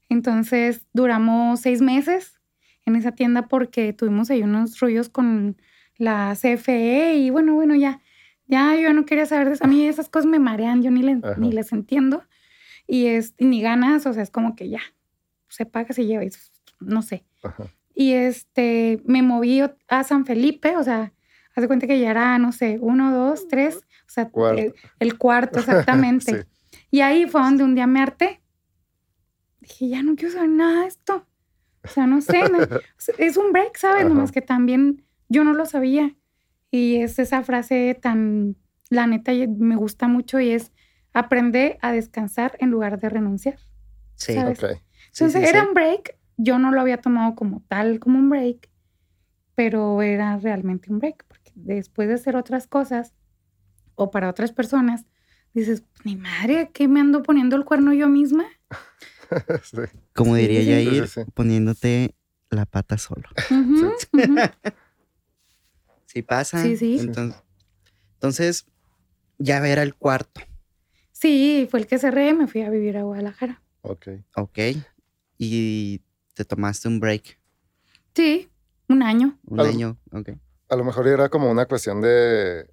Entonces duramos seis meses en esa tienda porque tuvimos ahí unos rollos con la CFE y bueno, bueno, ya, ya yo no quería saber de eso. A mí esas cosas me marean, yo ni, ni les entiendo y es ni ganas, o sea, es como que ya, se paga, se lleva, no sé. Y este, me moví a San Felipe, o sea, Haz de cuenta que ya era, no sé, uno, dos, tres, o sea, El, cuarto, exactamente. Y ahí fue donde un día me harté. Dije, ya no quiero saber nada de esto. O sea, no sé, es un break, ¿sabes? Nomás que también yo no lo sabía. Y es esa frase tan, la neta, me gusta mucho y es, aprende a descansar en lugar de renunciar. Sí, ¿sabes? Entonces era un break, yo no lo había tomado como tal, como un break, pero era realmente un break, después de hacer otras cosas o para otras personas, dices, mi madre, ¿qué me ando poniendo el cuerno yo misma? Como diría Yair, poniéndote la pata solo. sí. pasa. Sí, sí. Entonces, ya era el cuarto. Sí, fue el que cerré, me fui a vivir a Guadalajara. Ok. Ok. Y te tomaste un break. Sí, un año. Un año, ok a lo mejor era como una cuestión de,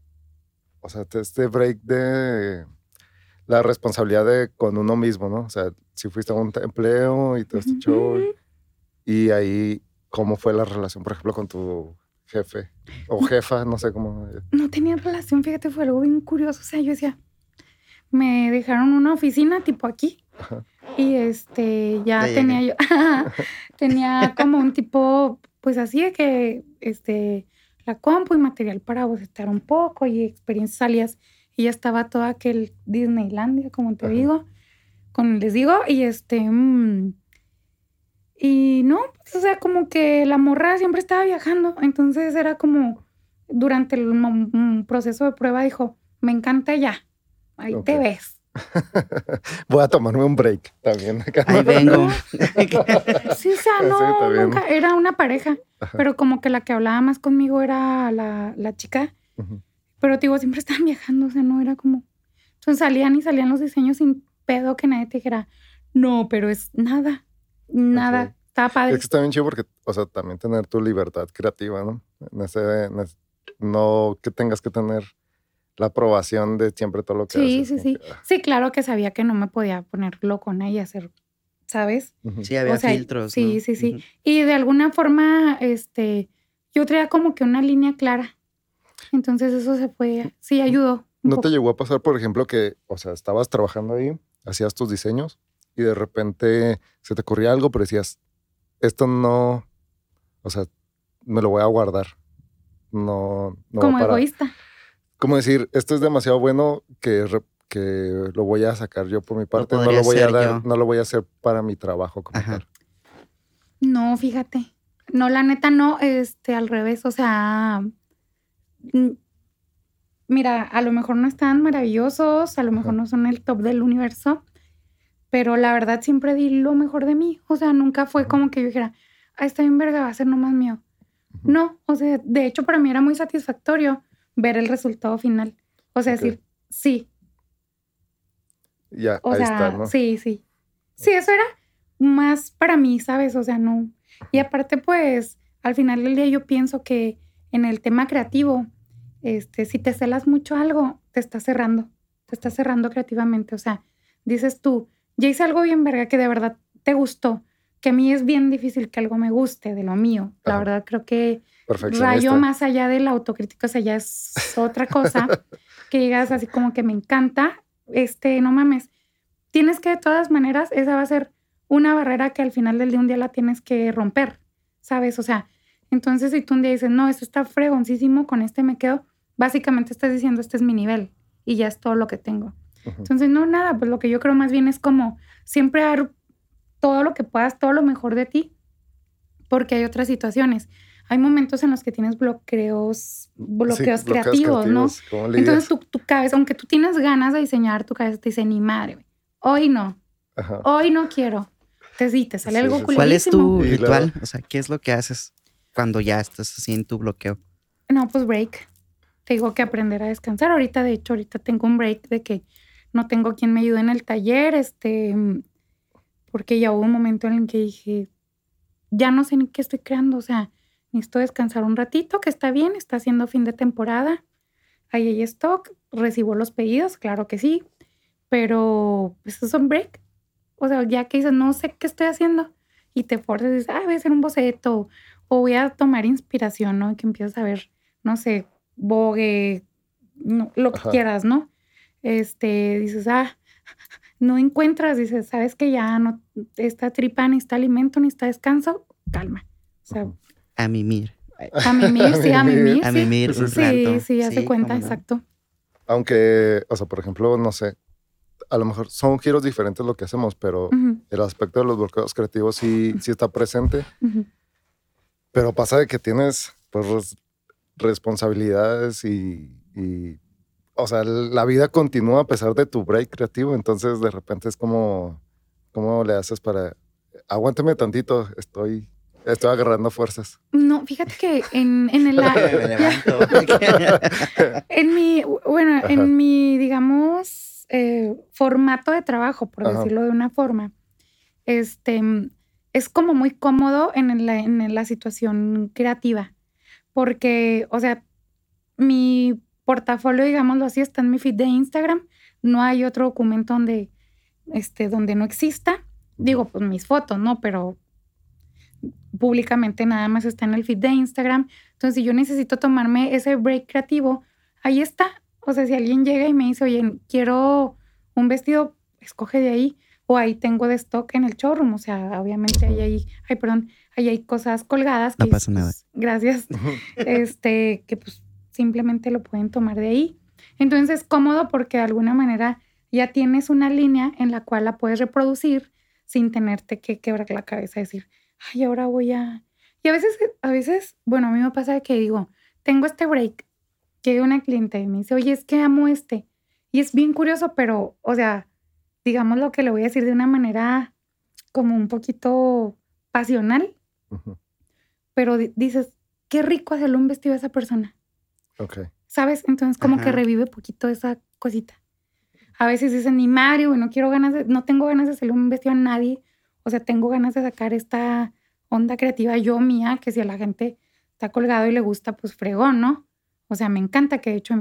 o sea, este break de la responsabilidad de con uno mismo, ¿no? O sea, si fuiste a un empleo y todo este show, y ahí, ¿cómo fue la relación, por ejemplo, con tu jefe o jefa? No sé cómo. No tenía relación, fíjate, fue algo bien curioso. O sea, yo decía, me dejaron una oficina tipo aquí. Y este, ya tenía yo, tenía como un tipo, pues así de que, este, la compu y material para bocetar un poco y experiencias salias. Y ya estaba todo aquel Disneylandia, como te digo, con les digo, y este, mm, y no, pues, o sea, como que la morra siempre estaba viajando, entonces era como, durante el proceso de prueba dijo, me encanta ya, ahí te ves. Voy a tomarme un break también. Ahí vengo. sí, o sea, no, nunca, era una pareja, pero como que la que hablaba más conmigo era la, chica. Pero digo, siempre estaban viajando, o sea, no era como... Entonces salían y salían los diseños sin pedo que nadie te dijera, no, pero es nada, nada. Estaba padre. Es que está bien chido porque, o sea, también tener tu libertad creativa, ¿no? no que tengas que tener la aprobación de siempre todo lo que sí, Sí, sí, ah. sí. claro que sabía que no me podía poner con ella y hacer, ¿sabes? Sí, había filtros. Sí, sí, sí. Y de alguna forma, este, yo traía como que una línea clara. Entonces eso se fue, sí, ayudó. ¿No te llegó a pasar, por ejemplo, que, o sea, estabas trabajando ahí, hacías tus diseños y de repente se te ocurría algo, pero decías, esto no, o sea, me lo voy a guardar. No, no como egoísta como decir, esto es demasiado bueno que, que lo voy a sacar yo por mi parte, no lo voy a dar, no lo voy a hacer para mi trabajo como tal. No, fíjate. No, la neta no, este, al revés, o sea, mira, a lo mejor no están maravillosos, a lo mejor no son el top del universo, pero la verdad siempre di lo mejor de mí, o sea, nunca fue como que yo dijera, ah, está bien verga, va a ser nomás mío. No, o sea, de hecho para mí era muy satisfactorio ver el resultado final. O sea, decir, sí. Ya, ahí está, ¿no? Sí, sí. Sí, eso era más para mí, ¿sabes? O sea, no. Y aparte, pues, al final del día yo pienso que en el tema creativo, este, si te celas mucho algo, te está cerrando, te está cerrando creativamente. O sea, dices tú, ya hice algo bien verga que de verdad te gustó, que a mí es bien difícil que algo me guste de lo mío. La verdad creo que rayo más allá del autocrítico, o sea, ya es otra cosa, que digas así como que me encanta, este, no mames, tienes que de todas maneras, esa va a ser una barrera que al final del día un día la tienes que romper, ¿sabes? O sea, entonces si tú un día dices, no, esto está fregoncísimo, con este me quedo, básicamente estás diciendo, este es mi nivel y ya es todo lo que tengo. Entonces, no, nada, pues lo que yo creo más bien es como siempre dar todo lo que puedas, todo lo mejor de ti, porque hay otras situaciones. Hay momentos en los que tienes bloqueos, bloqueos, creativos, ¿no? Entonces tu, tu, cabeza, aunque tú tienes ganas de diseñar, tu cabeza te dice, ni madre, hoy no, hoy no quiero. Te, sí, te sale algo ¿Cuál es tu ritual? O sea, ¿qué es lo que haces cuando ya estás así en tu bloqueo? No, pues break. Tengo que aprender a descansar. Ahorita, de hecho, ahorita tengo un break de que no tengo quien me ayude en el taller, este, porque ya hubo un momento en el que dije, ya no sé ni qué estoy creando, o sea, necesito descansar un ratito, que está bien, está haciendo fin de temporada, ahí hay stock, recibo los pedidos, claro que sí, pero pues, eso es un break. O sea, ya que dices, no sé qué estoy haciendo, y te forzas y dices, ah, voy a hacer un boceto, o voy a tomar inspiración, ¿no? Y que empiezas a ver, no sé, bogue, lo que quieras, ¿no? Este, dices, ah, no encuentras, dices, sabes que ya no, esta tripa ni está alimento, ni está descanso, calma. O sea, a mimir. A mimir, sí, a mimir. A mimir, sí, sí, sí, hace cuenta, exacto. Aunque, o sea, por ejemplo, no sé, a lo mejor son giros diferentes lo que hacemos, pero el aspecto de los bloqueos creativos sí, sí está presente. Pero pasa de que tienes, pues, responsabilidades y, y, o sea, la vida continúa a pesar de tu break creativo, entonces de repente es como, ¿cómo le haces para, aguántame tantito, estoy Estoy agarrando fuerzas. No, fíjate que en, en el... en mi, bueno, en mi, digamos, eh, formato de trabajo, por decirlo de una forma, este, es como muy cómodo en la, en la situación creativa. Porque, o sea, mi portafolio, digámoslo así, está en mi feed de Instagram. No hay otro documento donde, este, donde no exista. Digo, pues mis fotos, ¿no? Pero públicamente nada más está en el feed de Instagram. Entonces, si yo necesito tomarme ese break creativo, ahí está. O sea, si alguien llega y me dice, oye, quiero un vestido, escoge de ahí. O ahí tengo de stock en el showroom. O sea, obviamente ahí hay, ay, perdón, ahí hay cosas colgadas. No pasa nada. Pues, gracias. este, que pues simplemente lo pueden tomar de ahí. Entonces es cómodo porque de alguna manera ya tienes una línea en la cual la puedes reproducir sin tenerte que quebrar la cabeza, decir, ay, ahora voy a... Y a veces, a veces, bueno, a mí me pasa que digo, tengo este break, que una cliente y me dice, oye, es que amo este. Y es bien curioso, pero, o sea, digamos lo que le voy a decir de una manera como un poquito pasional, pero dices, qué rico hacerle un vestido a esa persona. Ok. ¿Sabes? Entonces como que revive poquito esa cosita. A veces dicen, ni Mario, no quiero ganas de, no tengo ganas de hacerle un vestido a nadie, o sea, tengo ganas de sacar esta onda creativa yo mía, que si a la gente está colgado y le gusta, pues fregón, ¿no? O sea, me encanta que de hecho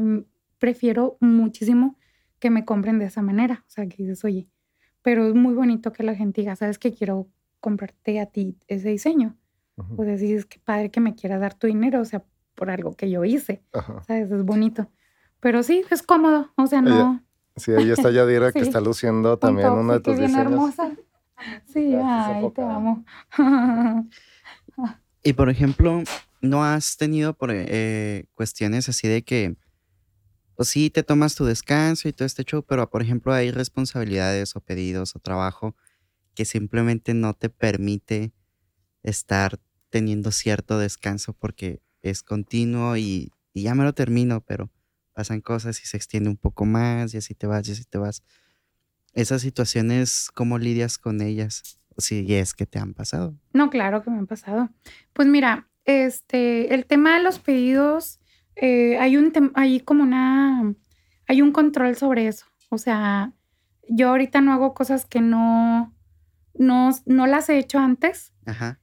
prefiero muchísimo que me compren de esa manera. O sea, que dices, oye, pero es muy bonito que la gente diga, ¿sabes que quiero comprarte a ti ese diseño? O sea, es que padre que me quiera dar tu dinero, o sea, por algo que yo hice. ¿Sabes? Es bonito. Pero sí, es cómodo. O sea, no. sí, ahí está Yadira que está luciendo también uno de tus diseños. hermosa. Sí, ay, te amo. y por ejemplo, ¿no has tenido por, eh, cuestiones así de que, pues sí, te tomas tu descanso y todo este show, pero por ejemplo hay responsabilidades o pedidos o trabajo que simplemente no te permite estar teniendo cierto descanso porque es continuo y, y ya me lo termino, pero pasan cosas y se extiende un poco más y así te vas y así te vas. Esas situaciones, ¿cómo lidias con ellas? Si es que te han pasado. No, claro que me han pasado. Pues mira, este, el tema de los pedidos, eh, hay un hay como una, hay un control sobre eso. O sea, yo ahorita no hago cosas que no, no, no las he hecho antes. Ajá.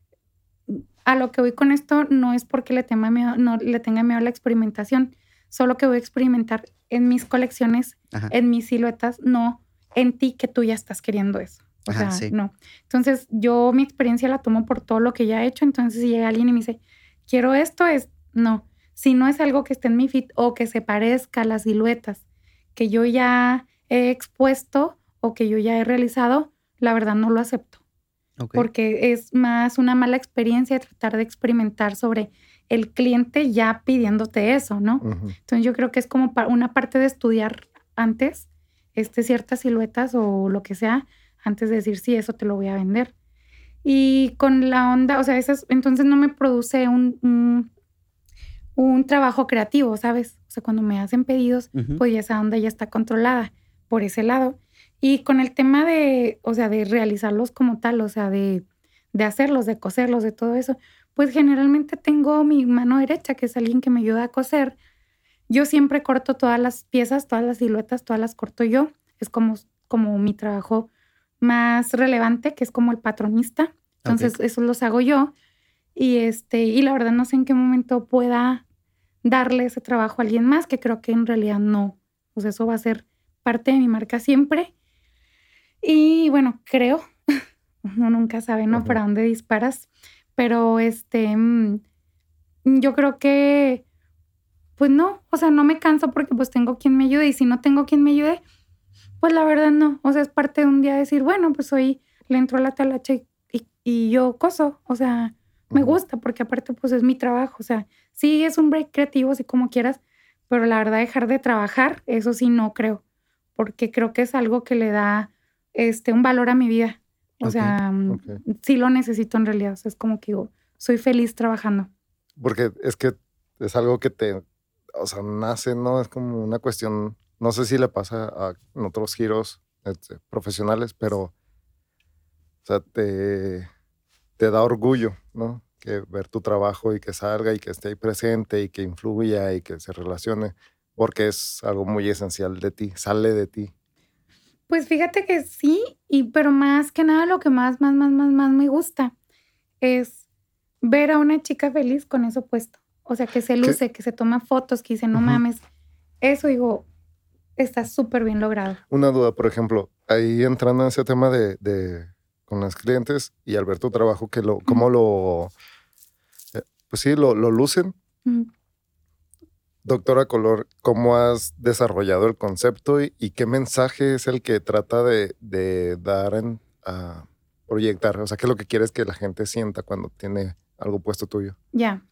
A lo que voy con esto no es porque le, tema no le tenga miedo a la experimentación, solo que voy a experimentar en mis colecciones, en mis siluetas, no en ti que tú ya estás queriendo eso. O sea, no. Entonces, yo mi experiencia la tomo por todo lo que ya he hecho. Entonces, si llega alguien y me dice, quiero esto, es no. Si no es algo que esté en mi fit o que se parezca a las siluetas que yo ya he expuesto o que yo ya he realizado, la verdad no lo acepto. Porque es más una mala experiencia tratar de experimentar sobre el cliente ya pidiéndote eso, ¿no? Entonces yo creo que es como una parte de estudiar antes este, ciertas siluetas o lo que sea, antes de decir, sí, eso te lo voy a vender. Y con la onda, o sea, esas, entonces no me produce un, un, trabajo creativo, ¿sabes? O sea, cuando me hacen pedidos, pues ya esa onda ya está controlada por ese lado. Y con el tema de, o sea, de realizarlos como tal, o sea, de, de hacerlos, de coserlos, de todo eso, pues generalmente tengo mi mano derecha, que es alguien que me ayuda a coser. Yo siempre corto todas las piezas, todas las siluetas, todas las corto yo. Es como, como mi trabajo más relevante, que es como el patronista. Entonces, eso los hago yo. Y este, y la verdad no sé en qué momento pueda darle ese trabajo a alguien más, que creo que en realidad no. Pues eso va a ser parte de mi marca siempre. Y bueno, creo, uno nunca sabe, ¿no? Para dónde disparas. Pero este, mm, yo creo que, pues no, o sea, no me canso porque pues tengo quien me ayude. Y si no tengo quien me ayude, pues la verdad no. O sea, es parte de un día decir, bueno, pues hoy le entro a la talacha y, y, yo coso. O sea, me gusta porque aparte pues es mi trabajo. O sea, sí es un break creativo, si como quieras, pero la verdad dejar de trabajar, eso sí no creo. Porque creo que es algo que le da este, un valor a mi vida. O sea, mm, sí lo necesito en realidad. O sea, es como que digo, soy feliz trabajando. Porque es que es algo que te, o sea, nace, ¿no? Es como una cuestión no sé si le pasa a, en otros giros este, profesionales, pero o sea, te, te da orgullo, ¿no? Que ver tu trabajo y que salga y que esté ahí presente y que influya y que se relacione, porque es algo muy esencial de ti, sale de ti. Pues fíjate que sí, y pero más que nada lo que más, más, más, más, más me gusta es ver a una chica feliz con eso puesto. O sea, que se luce, que se toma fotos, que dice, no mames. Eso digo, está súper bien logrado. Una duda, por ejemplo, ahí entrando en ese tema de, de con los clientes y al ver tu trabajo, que lo, cómo lo, eh, pues sí, lo, lo lucen. Doctora Color, ¿cómo has desarrollado el concepto y, qué mensaje es el que trata de, de dar en, a proyectar? O sea, ¿qué es lo que quieres que la gente sienta cuando tiene algo puesto tuyo? Ya,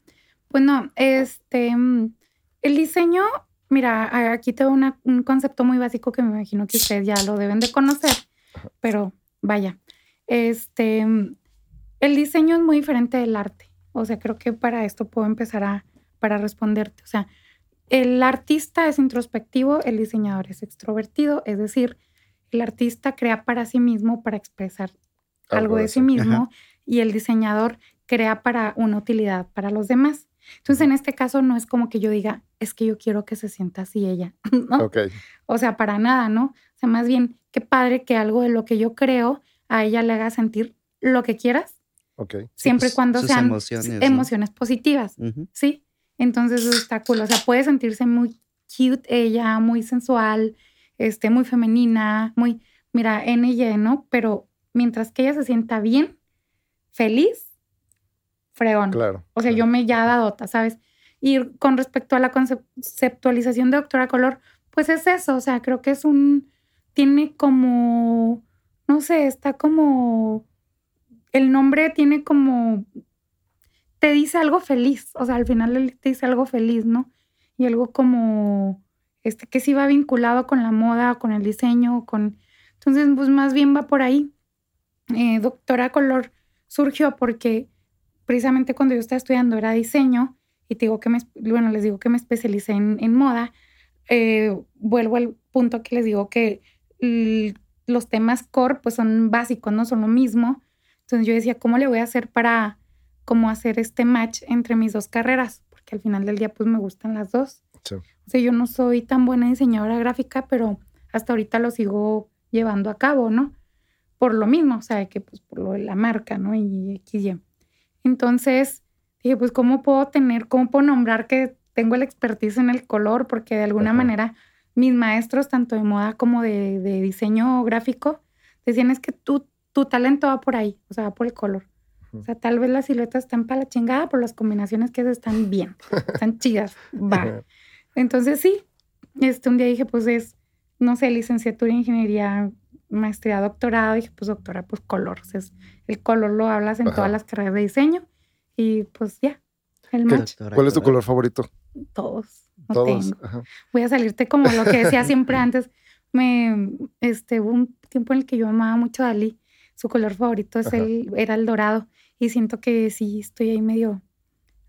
pues no, este, mm, el diseño Mira, aquí tengo un concepto muy básico que me imagino que ustedes ya lo deben de conocer, pero vaya, este, el diseño es muy diferente del arte. O sea, creo que para esto puedo empezar a, para responderte. O sea, el artista es introspectivo, el diseñador es extrovertido, es decir, el artista crea para sí mismo, para expresar algo, de, sí mismo, y el diseñador crea para una utilidad para los demás. Entonces, en este caso, no es como que yo diga, es que yo quiero que se sienta así ella, ¿no? O sea, para nada, ¿no? O sea, más bien, qué padre que algo de lo que yo creo a ella le haga sentir lo que quieras. Ok. Siempre y cuando sean emociones, positivas, ¿sí? Entonces, eso está cool. O sea, puede sentirse muy cute ella, muy sensual, este, muy femenina, muy, mira, N y ¿no? Pero mientras que ella se sienta bien, feliz, fregón. Claro. O sea, yo me ya dota, ¿sabes? Y con respecto a la conceptualización de Doctora Color, pues es eso, o sea, creo que es un, tiene como, no sé, está como, el nombre tiene como, te dice algo feliz, o sea, al final te dice algo feliz, ¿no? Y algo como, este, que sí va vinculado con la moda, con el diseño, con, entonces, pues más bien va por ahí. Eh, Doctora Color surgió porque precisamente cuando yo estaba estudiando era diseño y te digo que me, bueno, les digo que me especialicé en, moda, eh, vuelvo al punto que les digo que los temas core pues son básicos, no son lo mismo. Entonces yo decía, ¿cómo le voy a hacer para como hacer este match entre mis dos carreras? Porque al final del día pues me gustan las dos. O sea, yo no soy tan buena diseñadora gráfica, pero hasta ahorita lo sigo llevando a cabo, ¿no? Por lo mismo, o sea, que pues por lo de la marca, ¿no? Y XY. Entonces, dije, pues, ¿cómo puedo tener, cómo puedo nombrar que tengo el expertise en el color? Porque de alguna manera mis maestros, tanto de moda como de, diseño gráfico, decían es que tú, tu talento va por ahí, o sea, va por el color. O sea, tal vez las siluetas están para la chingada, pero las combinaciones que están bien, están chidas, va. Entonces sí, este, un día dije, pues es, no sé, licenciatura en ingeniería, maestría, doctorado, dije, pues doctora, pues color. O sea, el color lo hablas en todas las carreras de diseño y pues ya, el match. ¿Cuál es tu color favorito? Todos. Todos. Voy a salirte como lo que decía siempre antes. Me, este, hubo un tiempo en el que yo amaba mucho a Dalí. Su color favorito es el, era el dorado. Y siento que sí, estoy ahí medio.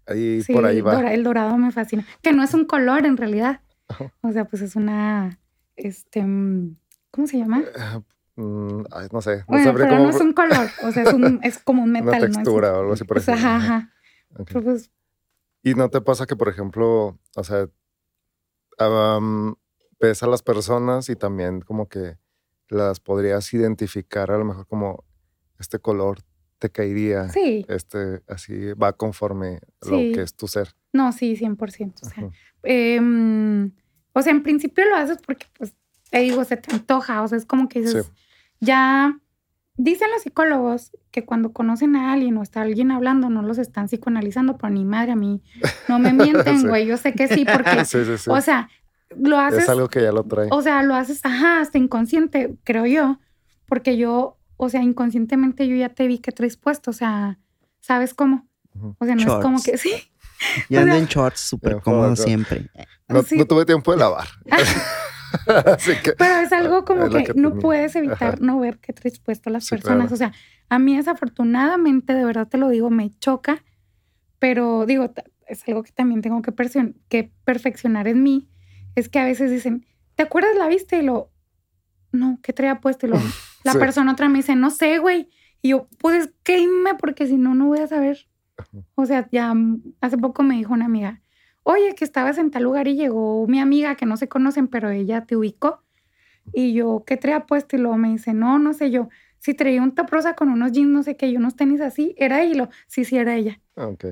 Ahí por ahí va. el dorado me fascina. Que no es un color en realidad. O sea, pues es una. Este. ¿Cómo se llama? Eh, mm, no sé. No pero no es un color. O sea, es, un, es como un metal. Una textura o algo así por Ajá, ajá. pues, ¿Y no te pasa que, por ejemplo, o sea, ves a las personas y también como que las podrías identificar a lo mejor como este color te caería. Sí. Este, así va conforme lo que es tu ser. No, sí, 100%. O sea, em, o sea, en principio lo haces porque, pues, te digo, se te antoja. O sea, es como que dices, ya Dicen los psicólogos que cuando conocen a alguien o está alguien hablando, no los están psicoanalizando, pero ni madre a mí no me mienten, güey. Yo sé que sí, porque, o sea, lo haces. Es algo que ya lo trae. O sea, lo haces, ajá, hasta inconsciente, creo yo, porque yo, o sea, inconscientemente yo ya te vi que traes puesto, o sea, ¿sabes cómo? O sea, no es como que sí. Yo ando en shorts súper cómodo siempre. No, no, tuve tiempo de lavar. Pero es algo como que, no puedes evitar no ver qué traes puesto las personas. O sea, a mí desafortunadamente, de verdad te lo digo, me choca, pero digo, es algo que también tengo que, que perfeccionar en mí. Es que a veces dicen, ¿te acuerdas la viste? Y lo, no, ¿qué traía puesto? Y lo, la persona otra me dice, no sé, güey. Y yo, pues que porque si no, no voy a saber. O sea, ya hace poco me dijo una amiga, oye, que estabas en tal lugar y llegó mi amiga que no se conocen, pero ella te ubicó. Y yo, ¿qué traía puesto? Y luego me dice, no, no sé yo. Si traía un top rosa con unos jeans, no sé qué, y unos tenis así, era ella. Sí, sí, era ella. Ok.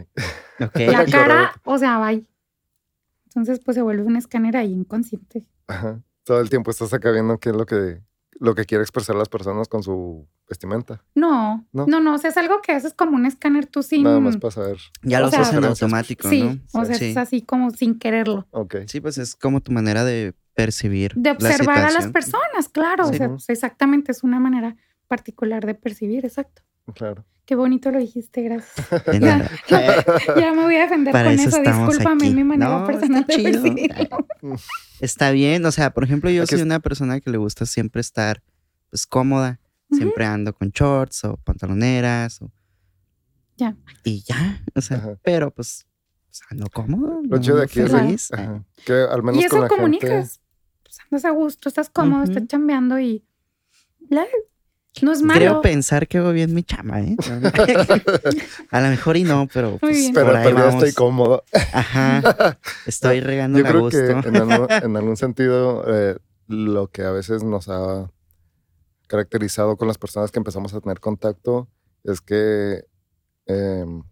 okay. La cara, o sea, va Entonces, pues se vuelve un escáner ahí inconsciente. Ajá. Todo el tiempo estás acá viendo qué es lo que lo que quiere expresar las personas con su vestimenta. No, no, no, o sea, es algo que haces como un escáner tú sin... Nada más para saber. Ya lo haces en automático, sí, ¿no? O sea, es así como sin quererlo. Ok. Sí, pues es como tu manera de percibir. De observar a las personas, claro. O sea, pues, exactamente, es una manera particular de percibir, exacto. Claro. Qué bonito lo dijiste, gracias. ya, me voy a defender con eso. Discúlpame mi manera personal de percibirlo. Está bien, o sea, por ejemplo, yo soy una persona que le gusta siempre estar pues cómoda. Siempre ando con shorts o pantaloneras o ya. Y ya, o sea, pero pues, pues, ando cómodo. Lo chido de aquí es que al menos y eso con la comunicas. Pues andas a gusto, estás cómodo, estás chambeando y no es malo. Creo pensar que hago bien mi chama, ¿eh? a lo mejor y no, pero pues, pero, pero estoy cómodo. Ajá. Estoy regando Yo a creo que en algún, en algún sentido eh, lo que a veces nos ha caracterizado con las personas que empezamos a tener contacto es que em,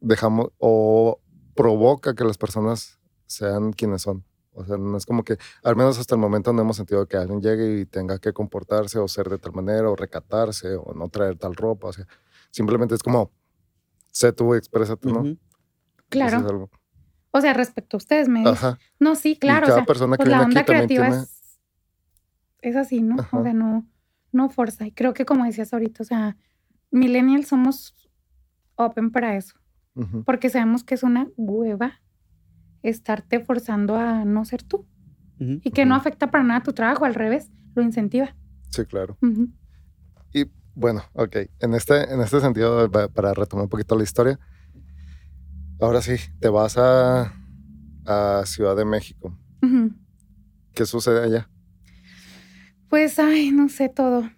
dejamos o provoca que las personas sean quienes son. O sea, no es como que, al menos hasta el momento no hemos sentido que alguien llegue y tenga que comportarse o ser de tal manera o recatarse o no traer tal ropa. O sea, simplemente es como, sé tú, exprésate, ¿no? Claro. O sea, respecto a ustedes, me No, sí, claro. cada persona que pues, viene aquí creativa es, es, así, ¿no? O sea, no, no fuerza. Y creo que como decías ahorita, o sea, millennials somos open para eso. Porque sabemos que es una hueva estarte forzando a no ser tú. Y que no afecta para nada tu trabajo, al revés, lo incentiva. Sí, claro. Y Bueno, ok. En este, en este sentido, para retomar un poquito la historia, ahora sí, te vas a, a Ciudad de México. ¿Qué sucede allá? Pues, ay, no sé todo.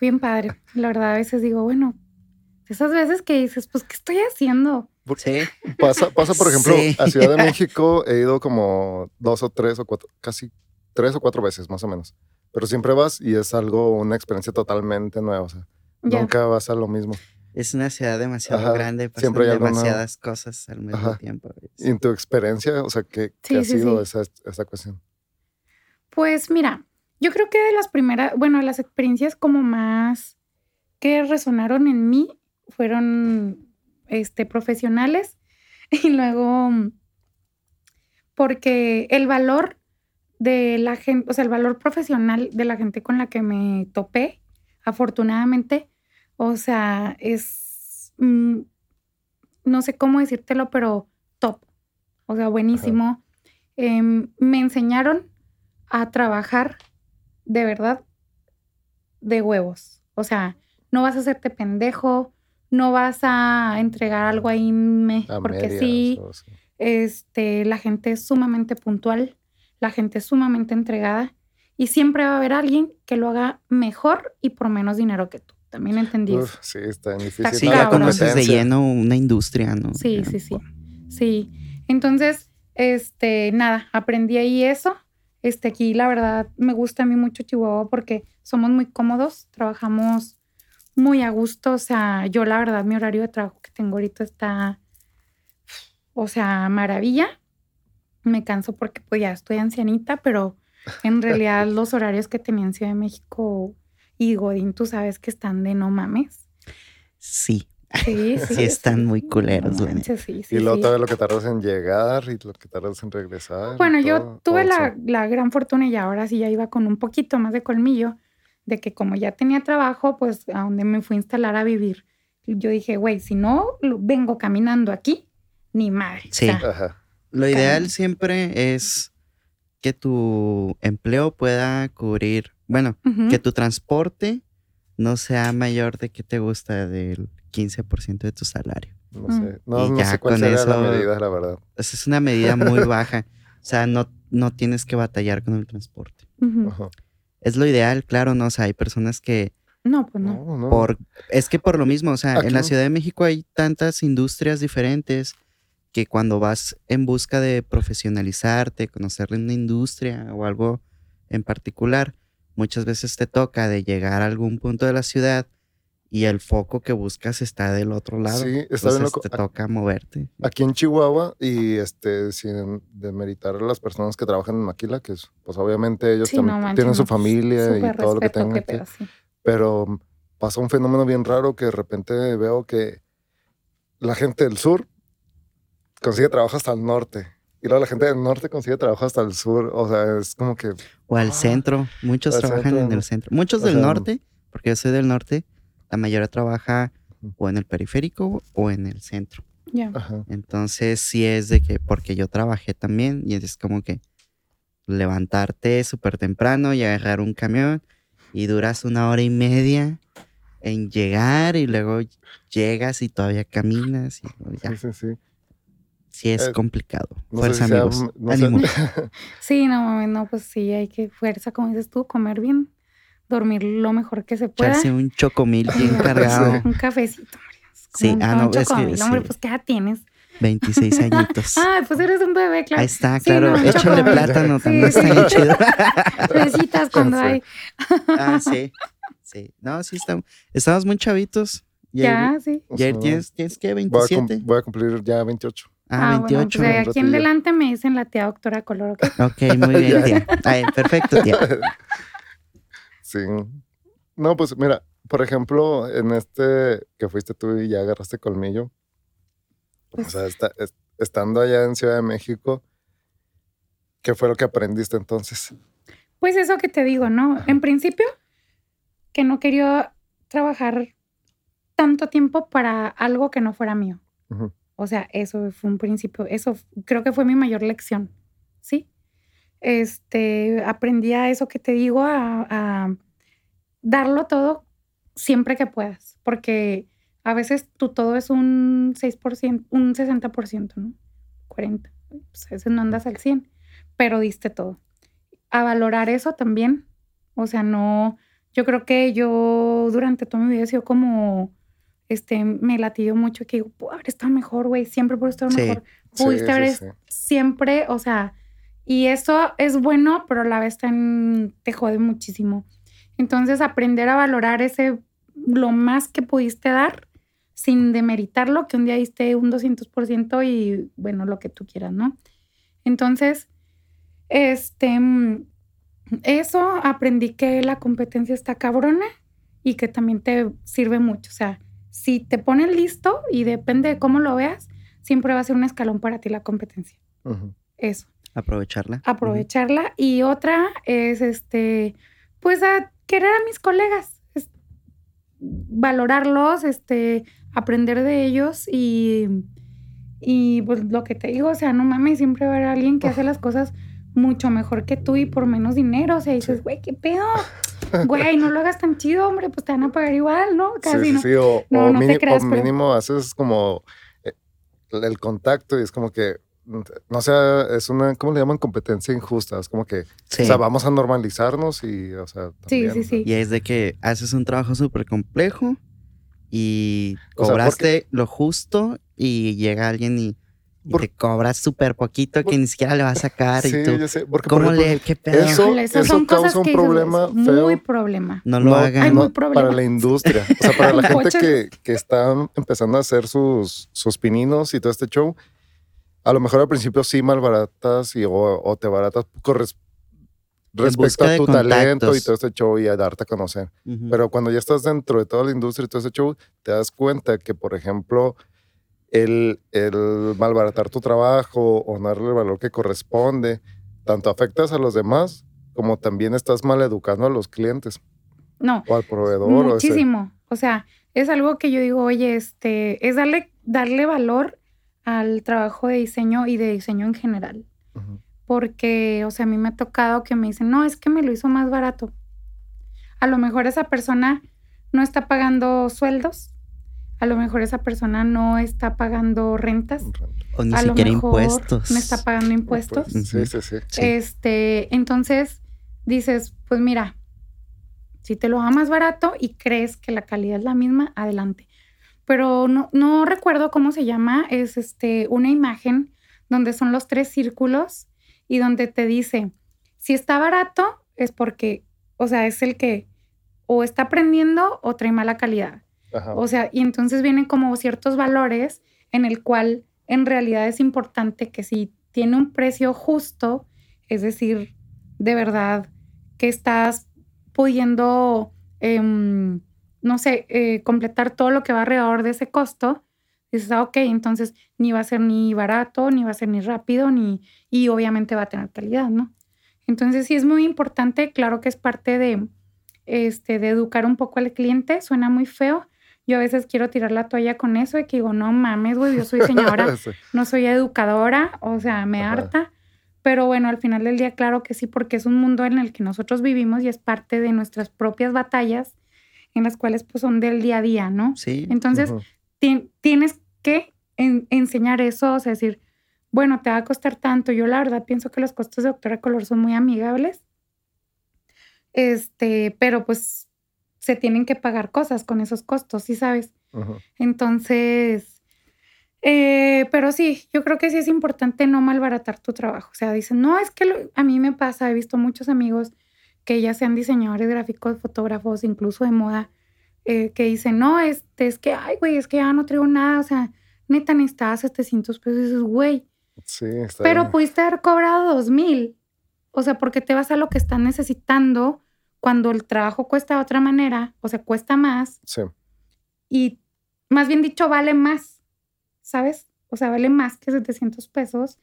Bien padre. La verdad, a veces digo, bueno, esas veces que dices, pues, ¿qué estoy haciendo? Sí. Pasa, pasa por ejemplo, a Ciudad de México he ido como dos o tres o cuatro, casi tres o cuatro veces más o menos. Pero siempre vas y es algo, una experiencia totalmente nueva. O sea, nunca vas a lo mismo. Es una ciudad demasiado grande, pasan siempre hay demasiadas cosas al mismo tiempo. ¿Y en tu experiencia, o sea, qué, ha sido esa, esa cuestión? Pues mira, yo creo que de las primeras, bueno, las experiencias como más que resonaron en mí fueron este, profesionales y luego porque el valor de la gente, o sea, el valor profesional de la gente con la que me topé, afortunadamente, o sea, es, mm, no sé cómo decírtelo, pero top, o sea, buenísimo. Em, me enseñaron a trabajar de verdad de huevos, o sea, no vas a hacerte pendejo, no vas a entregar algo ahí porque sí. Este, la gente es sumamente puntual, la gente es sumamente entregada y siempre va a haber alguien que lo haga mejor y por menos dinero que tú. También entendí. Sí, está difícil. sí, ya conoces de lleno una industria, ¿no? Sí, sí, sí. Sí. Entonces, este, nada, aprendí ahí eso. Este, aquí la verdad me gusta a mí mucho Chihuahua porque somos muy cómodos, trabajamos muy a gusto. O sea, yo la verdad, mi horario de trabajo que tengo ahorita está, o sea, maravilla. Me canso porque pues ya estoy ancianita, pero en realidad los horarios que tenía en Ciudad de México y Godín, tú sabes que están de no mames. Sí. Sí, sí, están muy culeros, sí, Y luego todo lo que tardas en llegar y lo que tardas en regresar. Bueno, yo tuve la, la, gran fortuna y ahora sí ya iba con un poquito más de colmillo de que como ya tenía trabajo, pues a donde me fui a instalar a vivir. Yo dije, güey, si no vengo caminando aquí, ni madre. Sí. Lo ideal siempre es que tu empleo pueda cubrir, bueno, que tu transporte no sea mayor de que te gusta del 15% de tu salario. No sé, no, no sé cuál sería la medida, la verdad. Esa es una medida muy baja. O sea, no, no tienes que batallar con el transporte. Ajá es lo ideal, claro, ¿no? O sea, hay personas que... No, pues no. Por, es que por lo mismo, o sea, en la Ciudad de México hay tantas industrias diferentes que cuando vas en busca de profesionalizarte, conocer una industria o algo en particular, muchas veces te toca de llegar a algún punto de la ciudad y el foco que buscas está del otro lado. Sí, está bien loco. Te toca moverte. Aquí en Chihuahua, y este, sin demeritar a las personas que trabajan en Maquila, que es, pues obviamente ellos también tienen su familia y todo lo que tengan. Pero, pero pasa un fenómeno bien raro que de repente veo que la gente del sur consigue trabajo hasta el norte. Y luego la gente del norte consigue trabajo hasta el sur. O sea, es como que. O al ah, centro. Muchos trabajan en el centro. Muchos del norte, porque yo soy del norte, la mayoría trabaja o en el periférico o en el centro. Entonces sí es de que, porque yo trabajé también y es como que levantarte súper temprano y agarrar un camión y duras una hora y media en llegar y luego llegas y todavía caminas y ya. Sí, sí, sí. Sí es eh, complicado. fuerza, amigos. sí, no, no, pues sí, hay que fuerza, como dices tú, comer bien dormir lo mejor que se pueda. Echarse un chocomil bien cargado. un cafecito, Sí, ah, no, es que, Hombre, pues, ¿qué edad tienes? 26 añitos. Ah, pues eres un bebé, claro. Ahí está, claro. Échale plátano, también está bien chido. Besitas cuando hay. ah, sí. Sí. No, sí, estamos, estamos muy chavitos. Ya, sí. Ya tienes, tienes que 27. Voy a, cumplir ya 28. Ah, 28. Bueno, pues, aquí en delante me dicen la tía doctora Color. Ok, muy bien, tía. Ay, perfecto, tía. Sí. No, pues mira, por ejemplo, en este que fuiste tú y ya agarraste colmillo, o sea, estando allá en Ciudad de México, ¿qué fue lo que aprendiste entonces? Pues eso que te digo, ¿no? En principio, que no quería trabajar tanto tiempo para algo que no fuera mío. O sea, eso fue un principio, eso creo que fue mi mayor lección, ¿sí? Este, aprendí a eso que te digo, a, darlo todo siempre que puedas, porque a veces tú todo es un 6%, un 60%, ¿no? 40%. Pues a veces no andas al 100, pero diste todo. A valorar eso también. O sea, no, yo creo que yo durante toda mi vida he sido como, este, me latido mucho que digo, haber estado mejor, güey, siempre puedo estar mejor. Pudiste haber siempre, o sea, y eso es bueno, pero a la vez te jode muchísimo. Entonces, aprender a valorar ese, lo más que pudiste dar sin demeritarlo, que un día diste un 200% y bueno, lo que tú quieras, ¿no? Entonces, este, eso aprendí que la competencia está cabrona y que también te sirve mucho. O sea, si te pones listo y depende de cómo lo veas, siempre va a ser un escalón para ti la competencia. Eso. Aprovecharla. Aprovecharla. Y otra es, este, pues a querer a mis colegas, valorarlos, este, aprender de ellos y, y pues lo que te digo, o sea, no mames, siempre va a haber alguien que hace las cosas mucho mejor que tú y por menos dinero, o sea, dices, güey, ¿qué pedo? Güey, no lo hagas tan chido, hombre, pues te van a pagar igual, ¿no? Casi, sí, sí, sí. O, no, mínimo, haces como eh, el contacto y es como que no sé, es una, ¿cómo le llaman? Competencia injusta. Es como que, o sea, vamos a normalizarnos y, o sea, sí, sí, sí. Y es de que haces un trabajo súper complejo y cobraste lo justo y llega alguien y, te cobras súper poquito que ni siquiera le va a sacar sí, y tú, yo sé, porque ¿cómo le, qué pedo? Eso, eso, causa un problema feo. Muy problema. No lo hagan. muy problema. Para la industria. O sea, para la gente que, que está empezando a hacer sus, sus pininos y todo este show, a lo mejor al principio sí malbaratas y, o, te baratas respecto a tu talento y todo este show y a darte a conocer. Pero cuando ya estás dentro de toda la industria y todo este show, te das cuenta que, por ejemplo, el, el malbaratar tu trabajo o no darle el valor que corresponde, tanto afectas a los demás como también estás mal educando a los clientes. No. O al proveedor. Muchísimo. O, sea, es algo que yo digo, oye, este, es darle, darle valor al trabajo de diseño y de diseño en general. Porque, o sea, a mí me ha tocado que me dicen, no, es que me lo hizo más barato. A lo mejor esa persona no está pagando sueldos, a lo mejor esa persona no está pagando rentas. O ni siquiera impuestos. No está pagando impuestos. Sí, sí, sí, Este, entonces dices, pues mira, si te lo da más barato y crees que la calidad es la misma, adelante pero no, no recuerdo cómo se llama, es este, una imagen donde son los tres círculos y donde te dice, si está barato es porque, o sea, es el que o está aprendiendo o trae mala calidad. O sea, y entonces vienen como ciertos valores en el cual en realidad es importante que si tiene un precio justo, es decir, de verdad que estás pudiendo em, no sé, eh, completar todo lo que va alrededor de ese costo, dices, ah, ok, entonces ni va a ser ni barato, ni va a ser ni rápido, ni, y obviamente va a tener calidad, ¿no? Entonces sí es muy importante, claro que es parte de, este, de educar un poco al cliente, suena muy feo. Yo a veces quiero tirar la toalla con eso y que digo, no mames, güey, yo soy diseñadora, no soy educadora, o sea, me harta. Pero bueno, al final del día, claro que sí, porque es un mundo en el que nosotros vivimos y es parte de nuestras propias batallas en las cuales pues son del día a día, ¿no? Sí. Entonces, tienes que enseñar eso, o sea, decir, bueno, te va a costar tanto. Yo la verdad pienso que los costos de doctora color son muy amigables. Este, pero pues se tienen que pagar cosas con esos costos, ¿sí sabes? Entonces, eh, pero sí, yo creo que sí es importante no malbaratar tu trabajo. O sea, dicen, no, es que a mí me pasa, he visto muchos amigos que ya sean diseñadores gráficos, fotógrafos, incluso de moda, eh, que dicen, no, este, es que, ay, güey, es que ya no traigo nada, o sea, neta necesitas 700 pesos, y dices, güey. Sí, está Pero pudiste haber cobrado 2 mil. O sea, porque te vas a lo que están necesitando cuando el trabajo cuesta de otra manera, o sea, cuesta más. Sí. Y más bien dicho, vale más, ¿sabes? O sea, vale más que 700 pesos.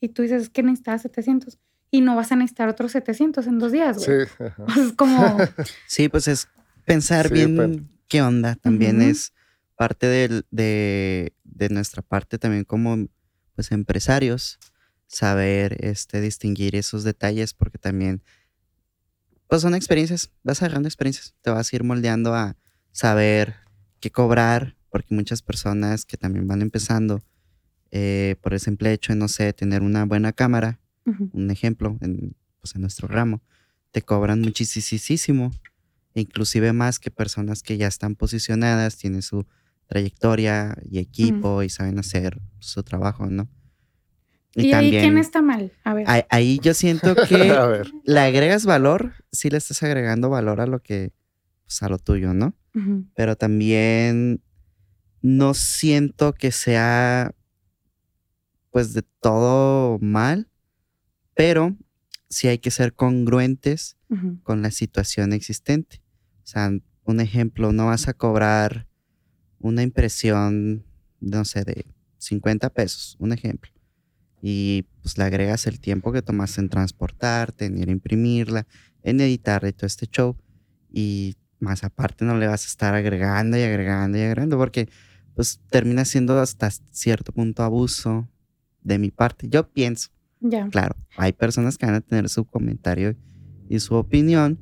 Y tú dices, es que necesitas 700 y no vas a necesitar otros 700 en dos días, güey. Sí. es como... Sí, pues es pensar bien qué onda. También es parte de, de, nuestra parte también como pues empresarios, saber este, distinguir esos detalles porque también pues son experiencias, vas agarrando experiencias, te vas a ir moldeando a saber qué cobrar, porque muchas personas que también van empezando eh, por el simple hecho de, no sé, tener una buena cámara, un ejemplo, en, pues en nuestro ramo, te cobran muchísimo, inclusive más que personas que ya están posicionadas, tienen su trayectoria y equipo y saben hacer su trabajo, ¿no? ¿Y, ahí quién está mal? A ver. Ahí, yo siento que le agregas valor, sí le estás agregando valor a lo que, pues a lo tuyo, ¿no? Pero también no siento que sea pues de todo mal, pero sí hay que ser congruentes con la situación existente. O sea, un ejemplo, no vas a cobrar una impresión, no sé, de 50 pesos, un ejemplo. Y pues le agregas el tiempo que tomas en transportarte, en ir a imprimirla, en editar y todo este show. Y más aparte no le vas a estar agregando y agregando y agregando porque pues termina siendo hasta cierto punto abuso de mi parte. Yo pienso. Ya. Claro, hay personas que van a tener su comentario y su opinión,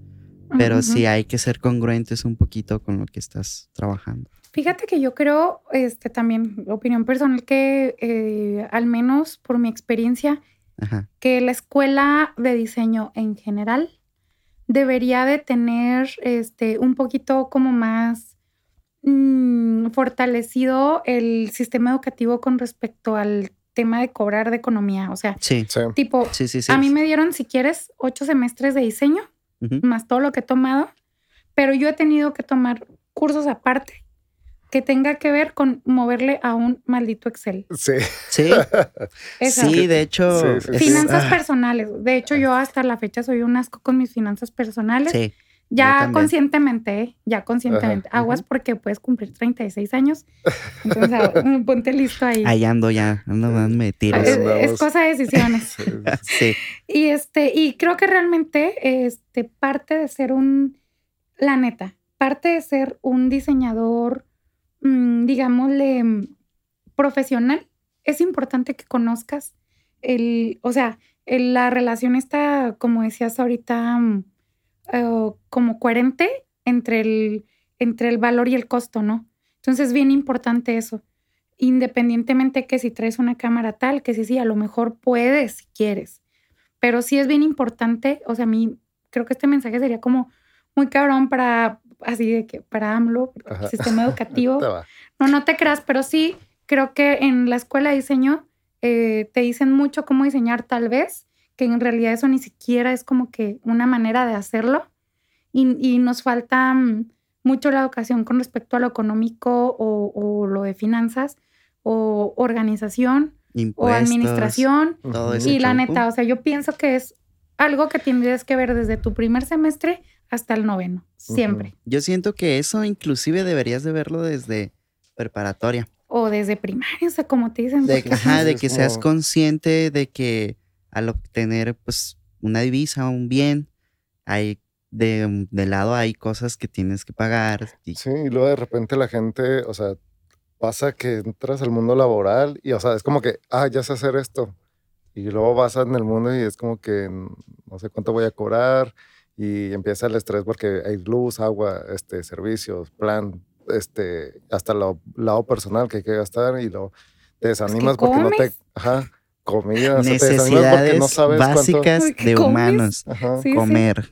pero sí hay que ser congruentes un poquito con lo que estás trabajando. Fíjate que yo creo, este también, opinión personal, que eh, al menos por mi experiencia, que la escuela de diseño en general debería de tener este, un poquito como más mm, fortalecido el sistema educativo con respecto al tema de cobrar de economía. O sea, tipo, a mí me dieron, si quieres, ocho semestres de diseño, más todo lo que he tomado, pero yo he tenido que tomar cursos aparte que tenga que ver con moverle a un maldito Excel. Sí. Sí. sí, de hecho. finanzas ah. personales. De hecho, yo hasta la fecha soy un asco con mis finanzas personales. Sí. Ya conscientemente, ¿eh? ya conscientemente. Aguas porque puedes cumplir 36 años. Entonces, ponte listo ahí. Ahí ando ya, ando me Es, cosa de decisiones. sí. Y este, y creo que realmente este, parte de ser un, la neta, parte de ser un diseñador Mm, digámosle, mm, profesional, es importante que conozcas el, o sea, la relación está, como decías ahorita, eh, como coherente entre el, entre el valor y el costo, ¿no? Entonces es bien importante eso. Independientemente que si traes una cámara tal, que sí, sí, a lo mejor puedes si quieres. Pero sí es bien importante, o sea, a mí creo que este mensaje sería como muy cabrón para, así de que para AMLO, el sistema educativo. no, no te creas, pero sí creo que en la escuela de diseño eh, te dicen mucho cómo diseñar tal vez, que en realidad eso ni siquiera es como que una manera de hacerlo. Y, nos falta mm, mucho la educación con respecto a lo económico o, lo de finanzas o organización o administración. y la neta, o sea, yo pienso que es algo que tendrías que ver desde tu primer semestre hasta el noveno, siempre. Yo siento que eso inclusive deberías de verlo desde preparatoria. O desde primaria, o sea, como te dicen. De, ajá, de que seas consciente de que al obtener pues una divisa o un bien, hay de, de, lado hay cosas que tienes que pagar. Sí, y luego de repente la gente, o sea, pasa que entras al mundo laboral y, o sea, es como que, ah, ya sé hacer esto. Y luego vas en el mundo y es como que no sé cuánto voy a cobrar y empieza el estrés porque hay luz, agua, este, servicios, plan, este, hasta el lado personal que hay que gastar y lo te desanimas porque no te, ajá, comida, necesidades porque no sabes básicas de humanos, comer,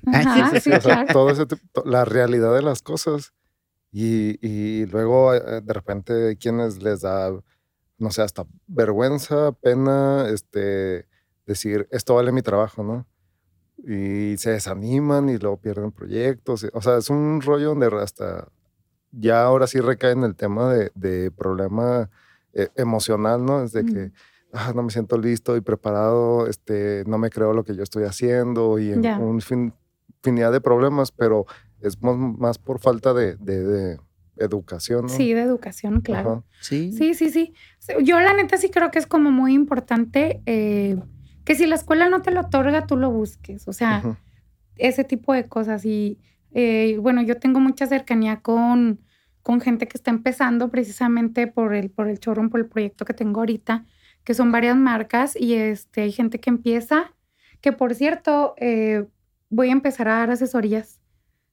todo ese la realidad de las cosas. Y, y luego eh, de repente quienes les da, no sé, hasta vergüenza, pena, este, decir esto vale mi trabajo, ¿no? y se desaniman y luego pierden proyectos. O sea, es un rollo donde hasta ya ahora sí recae en el tema de, de problema eh, emocional, ¿no? Es de que ah, no me siento listo y preparado, este, no me creo lo que yo estoy haciendo y en un fin, infinidad de problemas, pero es más, por falta de, de, educación, ¿no? Sí, de educación, claro. Sí. Sí, sí, sí. Yo la neta sí creo que es como muy importante. Eh, que si la escuela no te lo otorga, tú lo busques. O sea, ese tipo de cosas. Y eh, bueno, yo tengo mucha cercanía con, con gente que está empezando precisamente por el, por el showroom, por el proyecto que tengo ahorita, que son varias marcas y este, hay gente que empieza, que por cierto, eh, voy a empezar a dar asesorías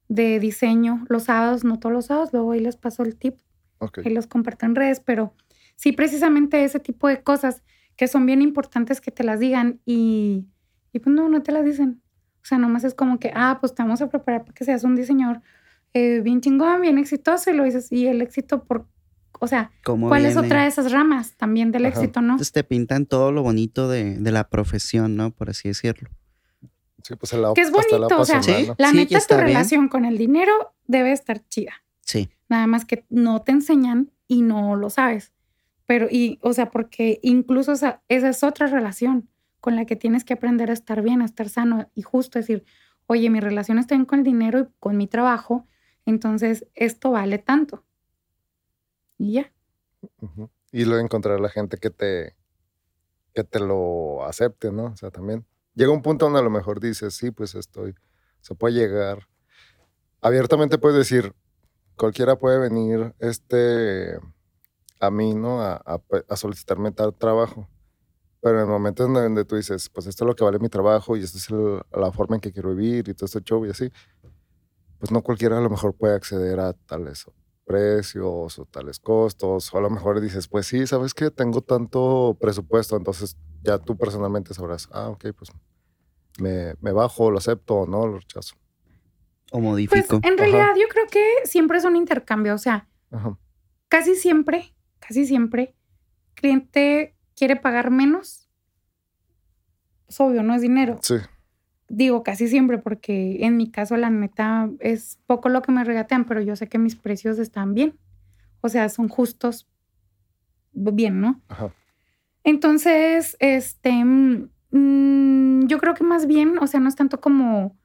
de diseño los sábados, no todos los sábados, luego ahí les paso el tip. Ok. y los comparto en redes, pero sí precisamente ese tipo de cosas que son bien importantes que te las digan y, y pues no, no te las dicen. O sea, nomás es como que, ah, pues te vamos a preparar para que seas un diseñador eh, bien chingón, bien exitoso y lo dices, y el éxito por, o sea, ¿Cómo ¿cuál es otra de esas ramas también del Ajá. éxito, no? Entonces te pintan todo lo bonito de, de la profesión, ¿no? Por así decirlo. Sí, pues el lado, Que es bonito, o sea, pasional, sí. ¿no? La Sí, neta, tu bien. relación con el dinero debe estar chida. Sí. Nada más que no te enseñan y no lo sabes. Pero, y, o sea, porque incluso esa, esa es otra relación con la que tienes que aprender a estar bien, a estar sano y justo decir, oye, mi relación está bien con el dinero y con mi trabajo, entonces esto vale tanto. Y ya. Y luego encontrar la gente que te, que te lo acepte, ¿no? O sea, también llega un punto donde a lo mejor dices, sí, pues estoy, se puede llegar. Abiertamente puedes decir, cualquiera puede venir este, a mí, ¿no? A, a solicitarme tal trabajo. Pero en el momento en donde tú dices, pues esto es lo que vale mi trabajo y esta es la forma en que quiero vivir y todo este show y así, pues no cualquiera a lo mejor puede acceder a tales precios o tales costos, o a lo mejor dices, pues sí, ¿sabes qué? Tengo tanto presupuesto, entonces ya tú personalmente sabrás, ah, ok, pues me, me bajo, lo acepto o no, lo rechazo. O Pues modifico. en realidad yo creo que siempre es un intercambio, o sea, Ajá. casi siempre, casi siempre, cliente quiere pagar menos. Es obvio, no es dinero. Sí, Digo casi siempre porque en mi caso la neta es poco lo que me regatean, pero yo sé que mis precios están bien. O sea, son justos bien, ¿no? ajá. Entonces, este, mm, mm, yo creo que más bien, o sea, no es tanto como,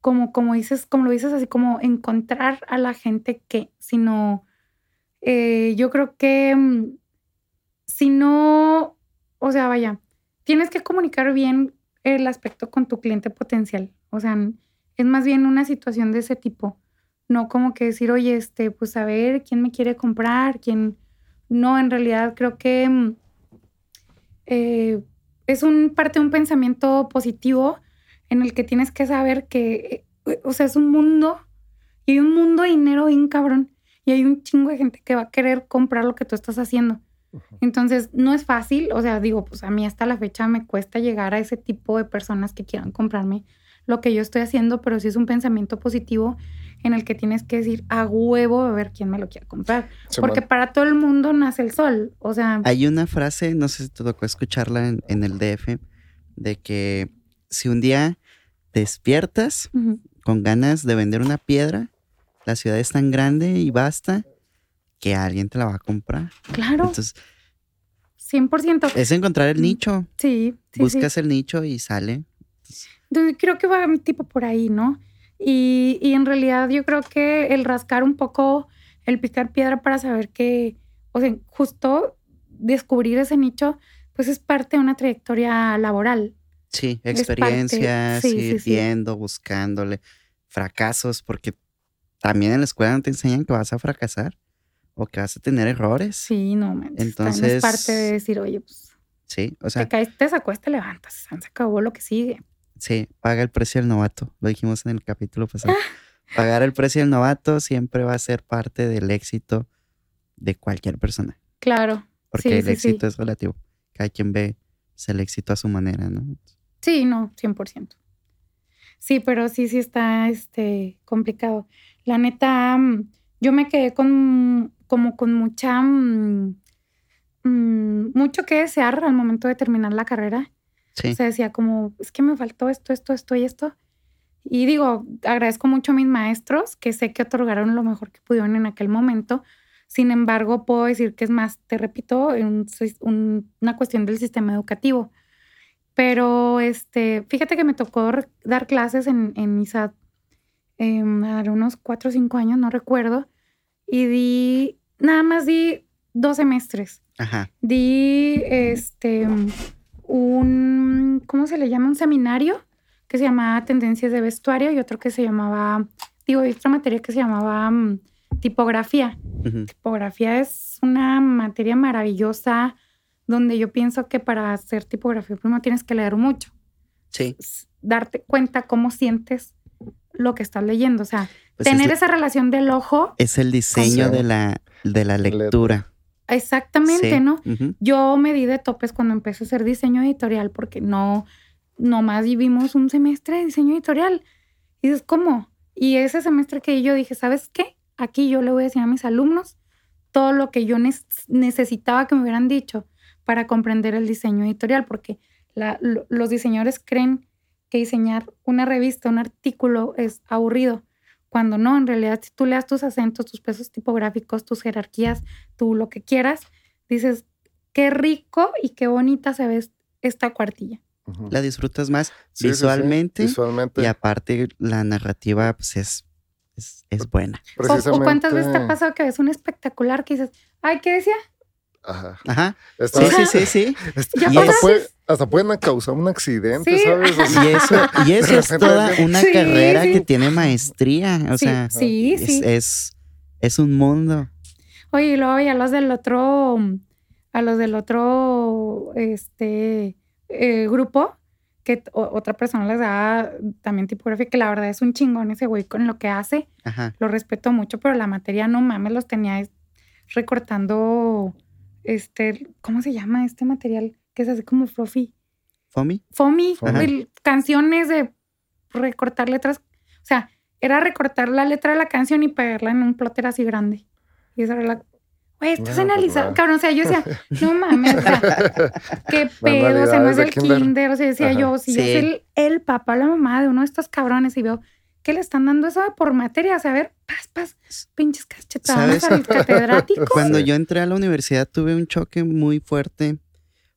como, como dices, como lo dices así, como encontrar a la gente que, sino, eh, yo creo que mm, si no, o sea, vaya, tienes que comunicar bien el aspecto con tu cliente potencial. O sea, es más bien una situación de ese tipo. No como que decir, oye, este, pues a ver, ¿quién me quiere comprar? ¿Quién? No, en realidad creo que mm, eh, es un parte de un pensamiento positivo en el que tienes que saber que, eh, o sea, es un mundo y hay un mundo de dinero bien cabrón y hay un chingo de gente que va a querer comprar lo que tú estás haciendo. Entonces, no es fácil, o sea, digo, pues a mí hasta la fecha me cuesta llegar a ese tipo de personas que quieran comprarme lo que yo estoy haciendo, pero sí es un pensamiento positivo en el que tienes que decir a huevo a ver quién me lo quiere comprar. Porque para todo el mundo nace el sol, o sea, Hay una frase, no sé si te tocó escucharla en, en el DF, de que si un día despiertas con ganas de vender una piedra, la ciudad es tan grande y basta que alguien te la va a comprar. claro, Entonces, 100%. es encontrar el Mm. nicho. Sí, sí, sí. Buscas el nicho y sale. Entonces, creo que va tipo por ahí, ¿no? Y, y en realidad yo creo que el rascar un poco, el picar piedra para saber que, o sea, justo descubrir ese nicho, pues es parte de una trayectoria laboral. Sí, experiencias, sí, ir sí. viendo, buscándole, fracasos, porque también en la escuela no te enseñan que vas a fracasar o que vas a tener errores. Sí, Sí, no, manches, Entonces- es parte de decir, oye, pues o sea, te caes, te sacó, te levantas, se acabó lo que sigue. sí, paga el precio del novato. Lo dijimos en el capítulo pasado. Pagar el precio del novato siempre va a ser parte del éxito de cualquier persona, Claro. porque Sí, el sí, sí. éxito es relativo. Cada quien ve pues, el éxito a su manera, ¿no? Sí, no, 100%. Sí, pero sí, sí está este, complicado. La neta, mm, yo me quedé con como con mucha, mm, mm, mucho que desear al momento de terminar la carrera. Sí, O sea, decía como, es que me faltó esto, esto, esto y esto. Y digo, agradezco mucho a mis maestros que sé que otorgaron lo mejor que pudieron en aquel momento. Sin embargo, puedo decir que es más, te repito, un una cuestión del sistema educativo. Pero este, fíjate que me tocó dar clases en, en ISAT em, a unos cuatro o cinco años, no recuerdo. Y di, nada más di dos semestres. Ajá, di este un ¿cómo se le llama? un seminario que se llamaba Tendencias de Vestuario y otro que se llamaba, digo, y otra materia que se llamaba mm, tipografía. Tipografía es una materia maravillosa donde yo pienso que para hacer tipografía primero tienes que leer mucho, sí, darte cuenta cómo sientes lo que estás leyendo. O sea, pues tener esa relación del ojo. Es el diseño de la, de la lectura. Exactamente, ¿no? Yo me di de topes cuando empecé a hacer diseño editorial porque no, nomás vivimos un semestre de diseño editorial. Y dices, ¿cómo? Y ese semestre que yo dije, ¿sabes qué? Aquí yo le voy a decir a mis alumnos todo lo que yo necesitaba que me hubieran dicho para comprender el diseño editorial, porque los diseñadores creen que diseñar una revista, un artículo es aburrido, cuando no, en realidad si tú leas tus acentos, tus pesos tipográficos, tus jerarquías, tú lo que quieras, dices, qué rico y qué bonita se ve esta cuartilla. La disfrutas más visualmente, y aparte la narrativa pues es, es, buena. O, cuántas veces te ha pasado que ves un espectacular que dices, ay, ¿qué decía? Ajá. Ajá. Sí, sí, sí, sí. hasta, pueden causar un accidente, ¿sabes? y eso, y eso es toda una carrera que tiene maestría. O sea, es, es, es, un mundo. Oye, y luego ya los del otro, a los del otro, este, eh, grupo, que otra persona les da también tipografía, que la verdad es un chingón ese güey con lo que hace. Ajá. Lo respeto mucho, pero la materia no mames, los tenía recortando este, ¿cómo se llama este material? Que es así como fluffy. ¿Fomi? Fomi, canciones de recortar letras. O sea, era recortar la letra de la canción y pegarla en un plotter así grande. Y esa era la. Güey, estás analizando, cabrón. O sea, yo decía, no mames, o sea, qué pedo, o sea, no es el kinder. O sea, decía yo, si yo soy el, el papá, la mamá de uno de estos cabrones y veo ¿Qué le están dando eso por materia? A ver, paz, paz, pinches cachetadas al catedrático. Cuando yo entré a la universidad tuve un choque muy fuerte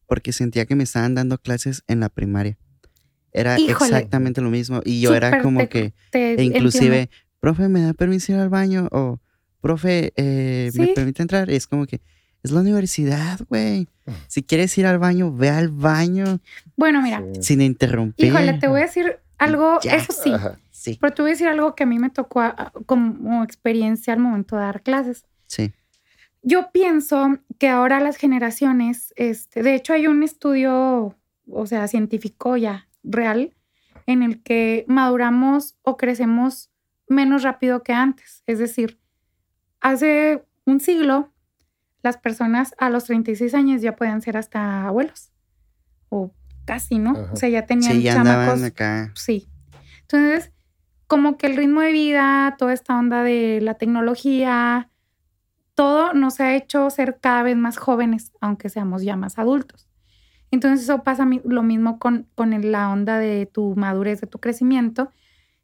porque sentía que me estaban dando clases en la primaria. Era exactamente lo mismo. Y yo era como que, e inclusive, profe, ¿me da permiso ir al baño? O, profe, eh, ¿me permite entrar? es como que, es la universidad, güey. Si quieres ir al baño, ve al baño. Bueno, mira. Sin interrumpir. Híjole, te voy a decir algo, eso sí. Pero te voy a decir algo que a mí me tocó como experiencia al momento de dar clases. Sí. Yo pienso que ahora las generaciones, este, de hecho hay un estudio, o sea, científico ya real, en el que maduramos o crecemos menos rápido que antes. Es decir, hace un siglo las personas a los 36 años ya podían ser hasta abuelos o casi, ¿no? O sea, ya tenían sí, ya acá. Sí. Entonces, como que el ritmo de vida, toda esta onda de la tecnología, todo nos ha hecho ser cada vez más jóvenes, aunque seamos ya más adultos. Entonces eso pasa lo mismo con, con la onda de tu madurez, de tu crecimiento.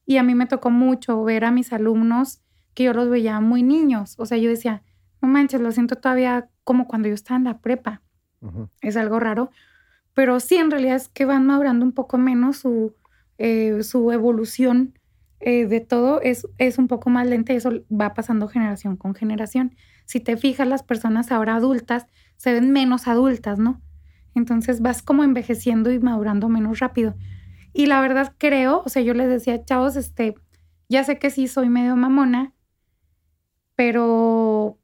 Y a mí me tocó mucho ver a mis alumnos que yo los veía muy niños. O sea, yo decía, no manches, lo siento todavía como cuando yo estaba en la prepa. Es algo raro. Pero sí, en realidad es que van madurando un poco menos su, eh, su evolución eh, de todo es, es un poco más lenta y eso va pasando generación con generación. Si te fijas, las personas ahora adultas se ven menos adultas, ¿no? Entonces vas como envejeciendo y madurando menos rápido. Y la verdad creo, o sea, yo les decía, chavos, este, ya sé que sí soy medio mamona, pero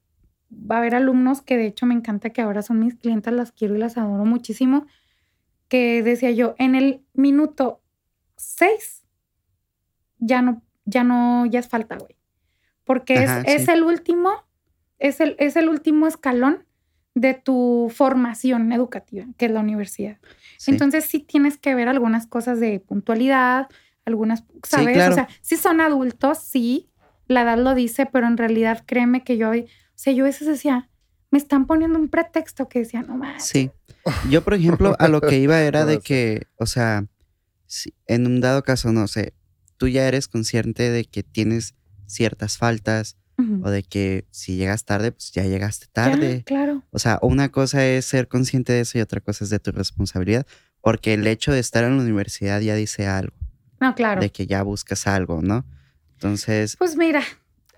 va a haber alumnos que de hecho me encanta que ahora son mis clientes, las quiero y las adoro muchísimo, que decía yo, en el minuto seis ya no, ya no, ya es falta, güey. Porque es, el último, es el, es el último escalón de tu formación educativa, que es la universidad. Entonces sí tienes que ver algunas cosas de puntualidad, algunas, ¿sabes? O sea, si son adultos, sí, la edad lo dice, pero en realidad créeme que yo, o sea, yo a veces decía, me están poniendo un pretexto que decía, no más. Sí. Yo, por ejemplo, a lo que iba era de que, o sea, en un dado caso, no sé, tú ya eres consciente de que tienes ciertas faltas o de que si llegas tarde, pues ya llegaste tarde. claro. O sea, una cosa es ser consciente de eso y otra cosa es de tu responsabilidad, porque el hecho de estar en la universidad ya dice algo. No, claro. De que ya buscas algo, ¿no? Entonces. Pues mira,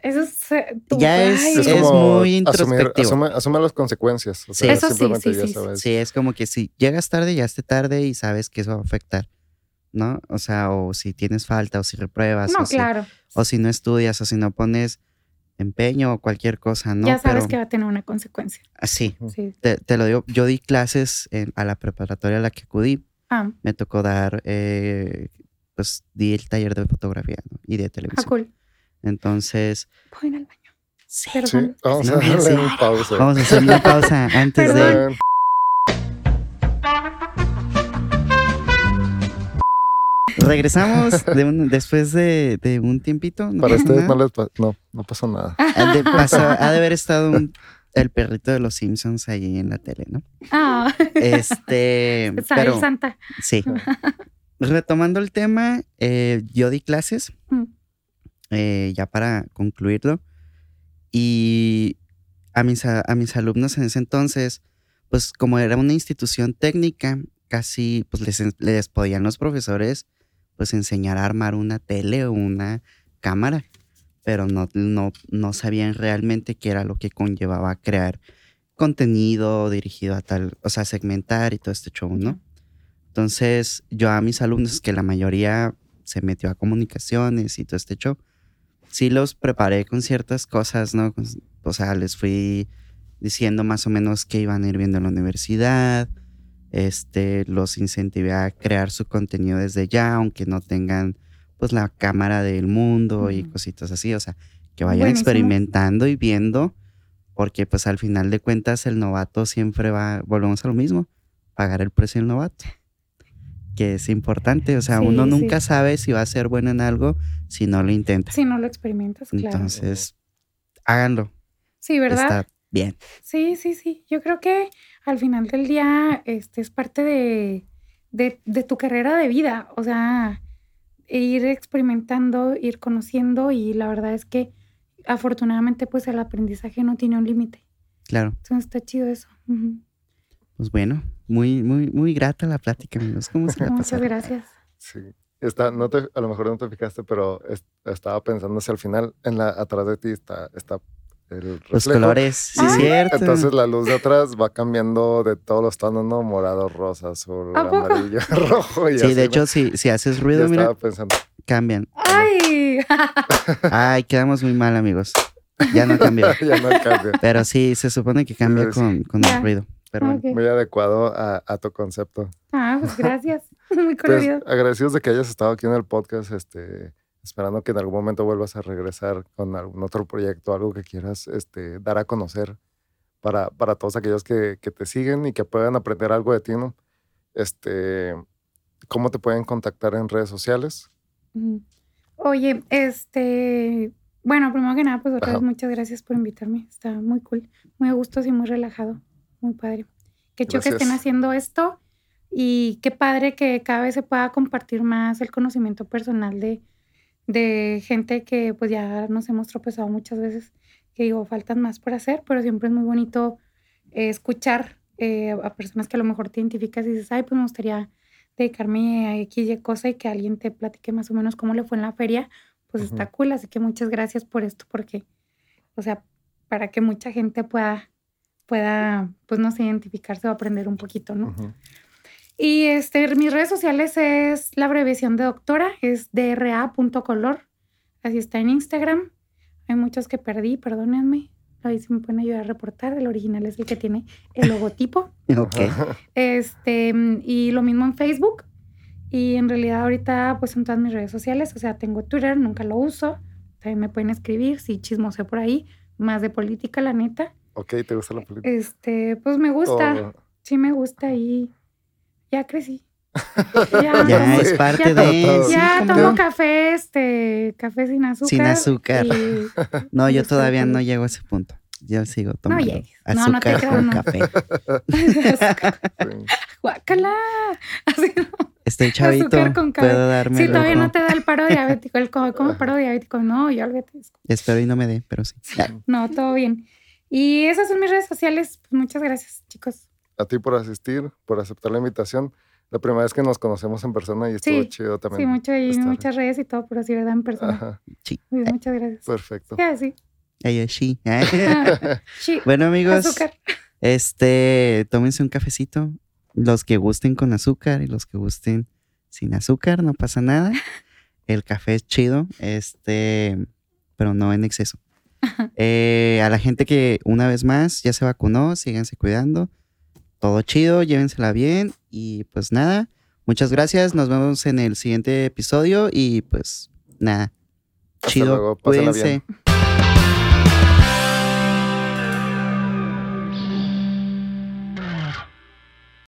eso es. Eh, ya es, es, muy introspectivo. Asume, las consecuencias. sí. Eso sí, sí, sí, sí, es como que si llegas tarde, ya esté tarde y sabes que eso va a afectar. ¿No? O sea, o si tienes falta, o si repruebas, no, o, claro. si, o si no estudias, o si no pones empeño o cualquier cosa, ¿no? Ya sabes que va a tener una consecuencia. Así. Ah, sí. Te, lo digo, yo di clases en, a la preparatoria a la que acudí. Ah. Me tocó dar eh, pues di el taller de fotografía y de televisión. Ah, cool. Entonces. ¿Puedo al baño? Sí. Vamos a hacer una pausa. Vamos a hacer una pausa antes de. Regresamos después de, un tiempito. Para ustedes no les no, no pasó nada. Ha de, haber estado el perrito de los Simpsons ahí en la tele, ¿no? Ah. Este. pero, Santa. Sí. Retomando el tema, eh, yo di clases, mm. eh, ya para concluirlo, y a mis, a, mis alumnos en ese entonces, pues como era una institución técnica, casi pues les, les podían los profesores pues enseñar a armar una tele o una cámara, pero no, no, no sabían realmente qué era lo que conllevaba crear contenido dirigido a tal, o sea, segmentar y todo este show, ¿no? Entonces, yo a mis alumnos, que la mayoría se metió a comunicaciones y todo este show, sí los preparé con ciertas cosas, ¿no? O sea, les fui diciendo más o menos qué iban a ir viendo en la universidad, este, los incentivé a crear su contenido desde ya, aunque no tengan pues la cámara del mundo y cositas así, o sea, que vayan experimentando y viendo, porque pues al final de cuentas el novato siempre va, volvemos a lo mismo, pagar el precio del novato, que es importante, o sea, uno nunca sabe si va a ser bueno en algo si no lo intenta. Si no lo experimentas, claro. Entonces, háganlo. Sí, ¿verdad? Está bien. Sí, sí, sí, yo creo que al final del día este, es parte de, de, tu carrera de vida, o sea, ir experimentando, ir conociendo y la verdad es que afortunadamente pues el aprendizaje no tiene un límite. Claro. Entonces está chido eso. Pues bueno, muy, muy, muy grata la plática, amigos. ¿Cómo se Muchas gracias. Sí. Está, no te, a lo mejor no te fijaste, pero estaba pensando si al final en la, atrás de ti está, está los colores, sí, cierto. Entonces la luz de atrás va cambiando de todos los tonos, ¿no? Morado, rosa, azul, amarillo, rojo. Y sí, de hecho, si, si haces ruido, mira, cambian. ¡Ay! Ay, quedamos muy mal, amigos. Ya no cambió. ya no cambia. Pero sí, se supone que cambia con, con el ruido. Pero Muy adecuado a, a, tu concepto. Ah, pues gracias. Muy colorido. Pues, agradecidos de que hayas estado aquí en el podcast. Este, esperando que en algún momento vuelvas a regresar con algún otro proyecto, algo que quieras este, dar a conocer para, para todos aquellos que, que, te siguen y que puedan aprender algo de ti, ¿no? Este, ¿Cómo te pueden contactar en redes sociales? Oye, este, bueno, primero que nada, pues otra vez muchas gracias por invitarme. Está muy cool, muy a gusto y muy relajado, muy padre. Qué chido que estén haciendo esto y qué padre que cada vez se pueda compartir más el conocimiento personal de, de gente que pues ya nos hemos tropezado muchas veces, que digo, faltan más por hacer, pero siempre es muy bonito eh, escuchar eh, a personas que a lo mejor te identificas y dices, ay, pues me gustaría dedicarme a X y cosa y que alguien te platique más o menos cómo le fue en la feria, pues está cool, así que muchas gracias por esto, porque, o sea, para que mucha gente pueda, pueda, pues no sé, identificarse o aprender un poquito, ¿no? Y este, mis redes sociales es la abreviación de doctora, es dra.color. Así está en Instagram. Hay muchos que perdí, perdónenme. Ahí se me pueden ayudar a reportar. El original es el que tiene el logotipo. ok. Este, y lo mismo en Facebook. Y en realidad ahorita pues en todas mis redes sociales. O sea, tengo Twitter, nunca lo uso. También me pueden escribir si chismoseo por ahí. Más de política, la neta. Ok, ¿te gusta la política? Este, pues me gusta. Sí me gusta y ya crecí. Ya, es parte de. Ya tomo café, este, café sin azúcar. Sin azúcar. no, yo todavía no llego a ese punto. Yo sigo tomando no azúcar no, con café. Guácala. Así no. Estoy chavito. Puedo darme Sí, todavía no te da el paro diabético. El como paro diabético. No, yo olvídate. Espero y no me dé, pero sí. No, todo bien. Y esas son mis redes sociales. Pues muchas gracias, chicos a ti por asistir, por aceptar la invitación. La primera vez que nos conocemos en persona y estuvo chido también. Sí, mucho y muchas redes y todo, pero sí, ¿verdad? En persona. Sí. muchas gracias. Perfecto. sí. Ella sí. Bueno, amigos. Este, tómense un cafecito. Los que gusten con azúcar y los que gusten sin azúcar, no pasa nada. El café es chido, este, pero no en exceso. Eh, a la gente que una vez más ya se vacunó, síganse cuidando todo chido, llévensela bien y pues nada, Muchas gracias, nos vemos en el siguiente episodio y pues nada. Chido, cuídense.